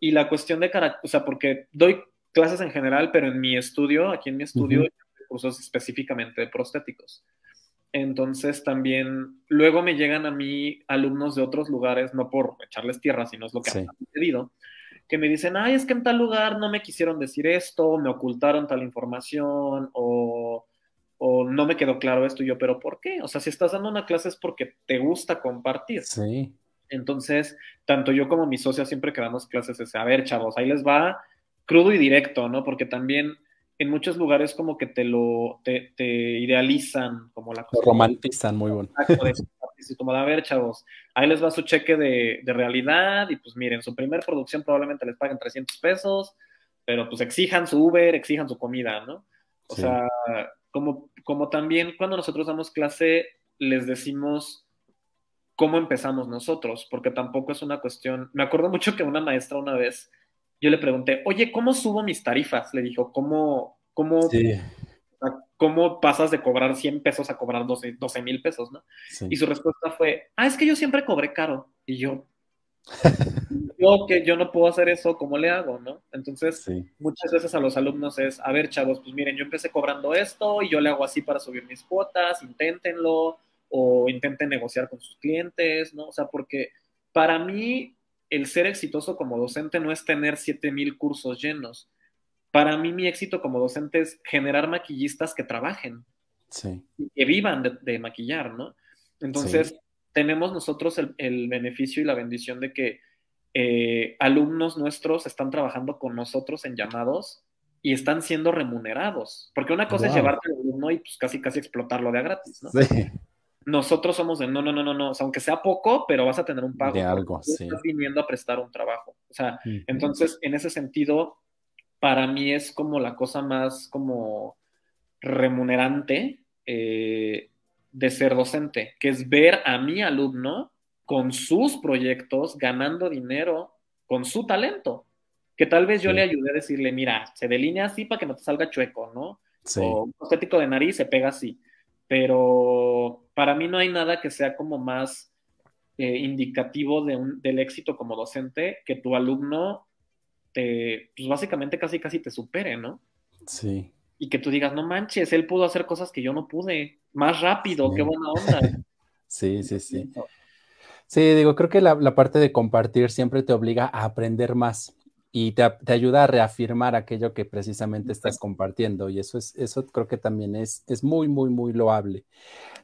Y la cuestión de carácter, o sea, porque doy clases en general, pero en mi estudio, aquí en mi estudio, uh -huh. cursos específicamente de prostéticos. Entonces también, luego me llegan a mí alumnos de otros lugares, no por echarles tierra, sino es lo que sí. han pedido, que me dicen, ay, es que en tal lugar no me quisieron decir esto, me ocultaron tal información, o, o no me quedó claro esto, y yo, pero ¿por qué? O sea, si estás dando una clase es porque te gusta compartir. Sí. Entonces, tanto yo como mi socia siempre que damos clases es, a ver, chavos, ahí les va crudo y directo, ¿no? Porque también en muchos lugares como que te lo, te, te idealizan como la cosa. Romantizan, muy bueno. Y [LAUGHS] como, a ver, chavos, ahí les va su cheque de, de, realidad y pues miren, su primer producción probablemente les paguen 300 pesos, pero pues exijan su Uber, exijan su comida, ¿no? O sí. sea, como, como también cuando nosotros damos clase, les decimos cómo empezamos nosotros, porque tampoco es una cuestión. Me acuerdo mucho que una maestra una vez, yo le pregunté, oye, ¿cómo subo mis tarifas? Le dijo, ¿cómo, cómo, sí. cómo pasas de cobrar 100 pesos a cobrar 12 mil pesos, no? Sí. Y su respuesta fue, ah, es que yo siempre cobré caro. Y yo, [LAUGHS] yo que yo no puedo hacer eso, ¿cómo le hago, no? Entonces, sí. muchas veces a los alumnos es, a ver, chavos, pues miren, yo empecé cobrando esto y yo le hago así para subir mis cuotas, inténtenlo o intenten negociar con sus clientes, ¿no? O sea, porque para mí el ser exitoso como docente no es tener 7000 cursos llenos. Para mí mi éxito como docente es generar maquillistas que trabajen, sí. que vivan de, de, maquillar, ¿no? Entonces, sí. tenemos nosotros el, el, beneficio y la bendición de que eh, alumnos nuestros están trabajando con nosotros en llamados y están siendo remunerados. Porque una cosa es llevarte al alumno y pues casi casi explotarlo de a gratis, ¿no? Sí. Nosotros somos de no, no, no, no, no, o sea, aunque sea poco, pero vas a tener un pago. De algo, sí. Estás viniendo a prestar un trabajo. O sea, entonces, en ese sentido, para mí es como la cosa más como remunerante eh, de ser docente, que es ver a mi alumno con sus proyectos ganando dinero con su talento que tal vez yo le ayude a decirle, mira, se delinea así para que no te salga chueco, ¿no? O un estético de nariz se pega así. Pero para mí no hay nada que sea como más eh, indicativo de un, del éxito como docente que tu alumno te, pues básicamente casi casi te supere, ¿no? Sí. Y que tú digas, no manches, él pudo hacer cosas que yo no pude, más rápido, qué buena onda. [LAUGHS] sí, sí, sí. Sí, digo, creo que la, la, parte de compartir siempre te obliga a aprender más y te, ayuda a reafirmar aquello que precisamente estás compartiendo y eso es eso creo que también es, es muy muy muy loable.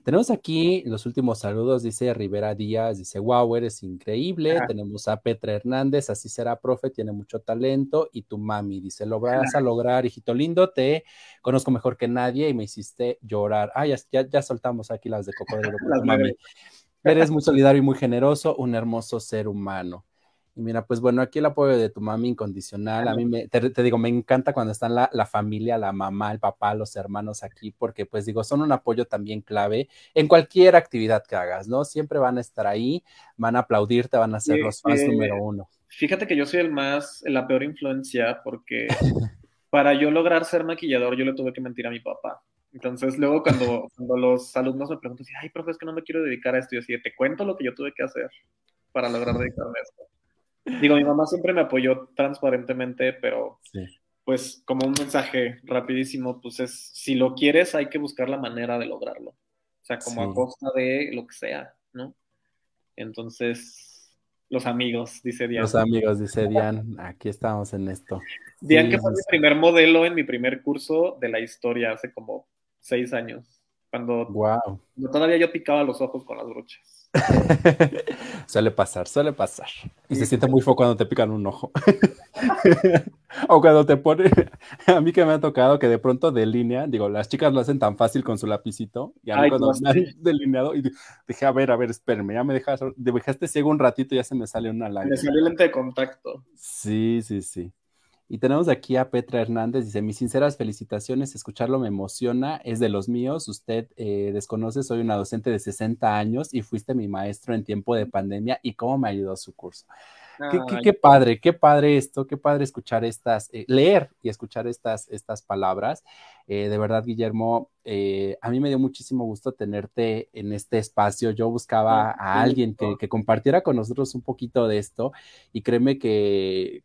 Tenemos aquí los últimos saludos, dice Rivera Díaz, dice, wow, eres increíble. Tenemos a Petra Hernández, así será, profe, tiene mucho talento. Y tu mami dice, lo vas a lograr, hijito lindo, te conozco mejor que nadie y me hiciste llorar. Ah, ya, ya, soltamos aquí las de cocodrilo. [LAUGHS] mami. Eres muy solidario y muy generoso, un hermoso ser humano. Y mira, pues bueno, aquí el apoyo de tu mami incondicional. A mí me, te, digo, me encanta cuando están la, la, familia, la mamá, el papá, los hermanos aquí, porque pues digo, son un apoyo también clave en cualquier actividad que hagas, ¿no? Siempre van a estar ahí, van a aplaudirte, van a ser los fans número uno. Fíjate que yo soy el más, la peor influencia, porque [LAUGHS] para yo lograr ser maquillador, yo le tuve que mentir a mi papá. Entonces, luego cuando, cuando los alumnos me preguntan, ay, profe, es que no me quiero dedicar a esto, yo así, te cuento lo que yo tuve que hacer para lograr [LAUGHS] dedicarme a esto. Digo, mi mamá siempre me apoyó transparentemente, pero pues como un mensaje rapidísimo, pues es, si lo quieres hay que buscar la manera de lograrlo. O sea, como a costa de lo que sea, ¿no? Entonces, los amigos, dice Diane. Los amigos, dice Diane, aquí estamos en esto. Diane, que fue mi primer modelo en mi primer curso de la historia hace como seis años, cuando, wow. cuando todavía yo picaba los ojos con las brochas. [LAUGHS] suele pasar, suele pasar. Y se siente muy feo cuando te pican un ojo. [LAUGHS] o cuando te pone, [LAUGHS] a mí que me ha tocado que de pronto delinea, digo, las chicas lo hacen tan fácil con su lapicito, y a mí cuando me han delineado, y dije, a ver, a ver, espérame, ya me dejaste, dejaste ciego un ratito y ya se me sale una lágrima. Me salió lente de contacto. Sí, sí, sí. Y tenemos aquí a Petra Hernández, dice, mis sinceras felicitaciones, escucharlo me emociona, es de los míos, usted eh, desconoce, soy una docente de 60 años y fuiste mi maestro en tiempo de pandemia y cómo me ayudó su curso. Qué, padre, qué padre esto, qué padre escuchar estas, eh, leer y escuchar estas, estas palabras. Eh, de verdad, Guillermo, eh, a mí me dio muchísimo gusto tenerte en este espacio. Yo buscaba a alguien que, compartiera con nosotros un poquito de esto y créeme que,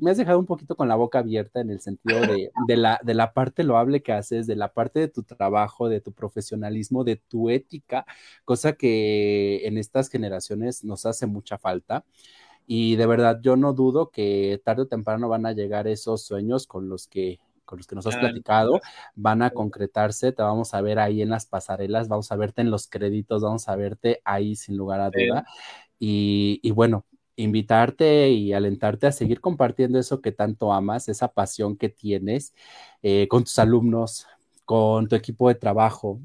me has dejado un poquito con la boca abierta en el sentido de, la, de la parte loable que haces, de la parte de tu trabajo, de tu profesionalismo, de tu ética, cosa que en estas generaciones nos hace mucha falta. Y de verdad, yo no dudo que tarde o temprano van a llegar esos sueños con los que con los que nos has platicado, van a concretarse, te vamos a ver ahí en las pasarelas, vamos a verte en los créditos, vamos a verte ahí sin lugar a duda. Y, bueno, invitarte y alentarte a seguir compartiendo eso que tanto amas, esa pasión que tienes eh, con tus alumnos, con tu equipo de trabajo,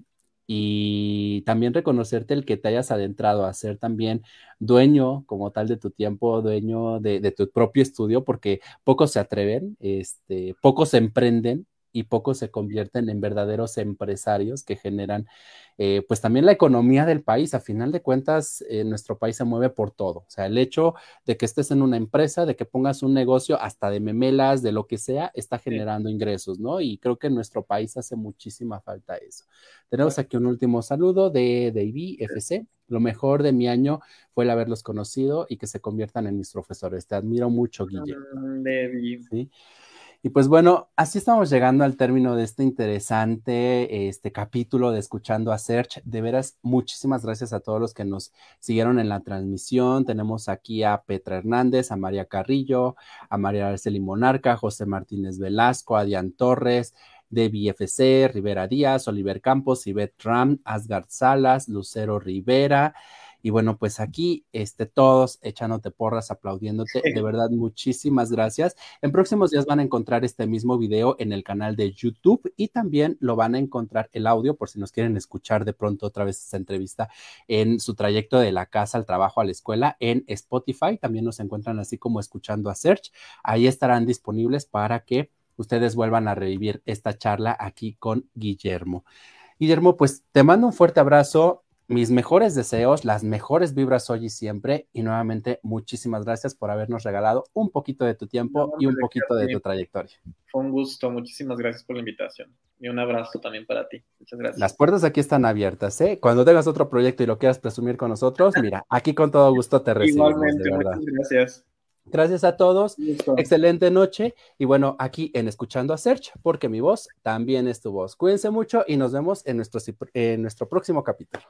y también reconocerte el que te hayas adentrado a ser también dueño como tal de tu tiempo, dueño de, tu propio estudio, porque pocos se atreven, este, pocos se emprenden y pocos se convierten en verdaderos empresarios que generan eh, pues también la economía del país. A final de cuentas, eh, nuestro país se mueve por todo. O sea, el hecho de que estés en una empresa, de que pongas un negocio hasta de memelas, de lo que sea, está generando ingresos, ¿no? Y creo que en nuestro país hace muchísima falta eso. Tenemos aquí un último saludo de Davy FC. Lo mejor de mi año fue el haberlos conocido y que se conviertan en mis profesores. Te admiro mucho, Guille. ¿Sí? Y pues bueno, así estamos llegando al término de este interesante este capítulo de Escuchando a Search. De veras, muchísimas gracias a todos los que nos siguieron en la transmisión. Tenemos aquí a Petra Hernández, a María Carrillo, a María Arceli Monarca, José Martínez Velasco, a Dian Torres, de BFC, Rivera Díaz, Oliver Campos, Ivette Ram, Asgard Salas, Lucero Rivera. Y bueno, pues aquí este, todos echándote porras, aplaudiéndote. De verdad, muchísimas gracias. En próximos días van a encontrar este mismo video en el canal de YouTube y también lo van a encontrar el audio por si nos quieren escuchar de pronto otra vez esta entrevista en su trayecto de la casa al trabajo a la escuela en Spotify. También nos encuentran así como escuchando a Search. Ahí estarán disponibles para que ustedes vuelvan a revivir esta charla aquí con Guillermo. Guillermo, pues te mando un fuerte abrazo, mis mejores deseos, las mejores vibras hoy y siempre, y nuevamente muchísimas gracias por habernos regalado un poquito de tu tiempo y un poquito de tu trayectoria. Fue un gusto, muchísimas gracias por la invitación y un abrazo también para ti. Muchas gracias. Las puertas aquí están abiertas, ¿eh? Cuando tengas otro proyecto y lo quieras presumir con nosotros, [LAUGHS] mira, aquí con todo gusto te recibimos. Igualmente, muchas gracias. Gracias a todos. Excelente noche. Y bueno, aquí en Escuchando a Search, porque mi voz también es tu voz. Cuídense mucho y nos vemos en nuestro, en nuestro próximo capítulo.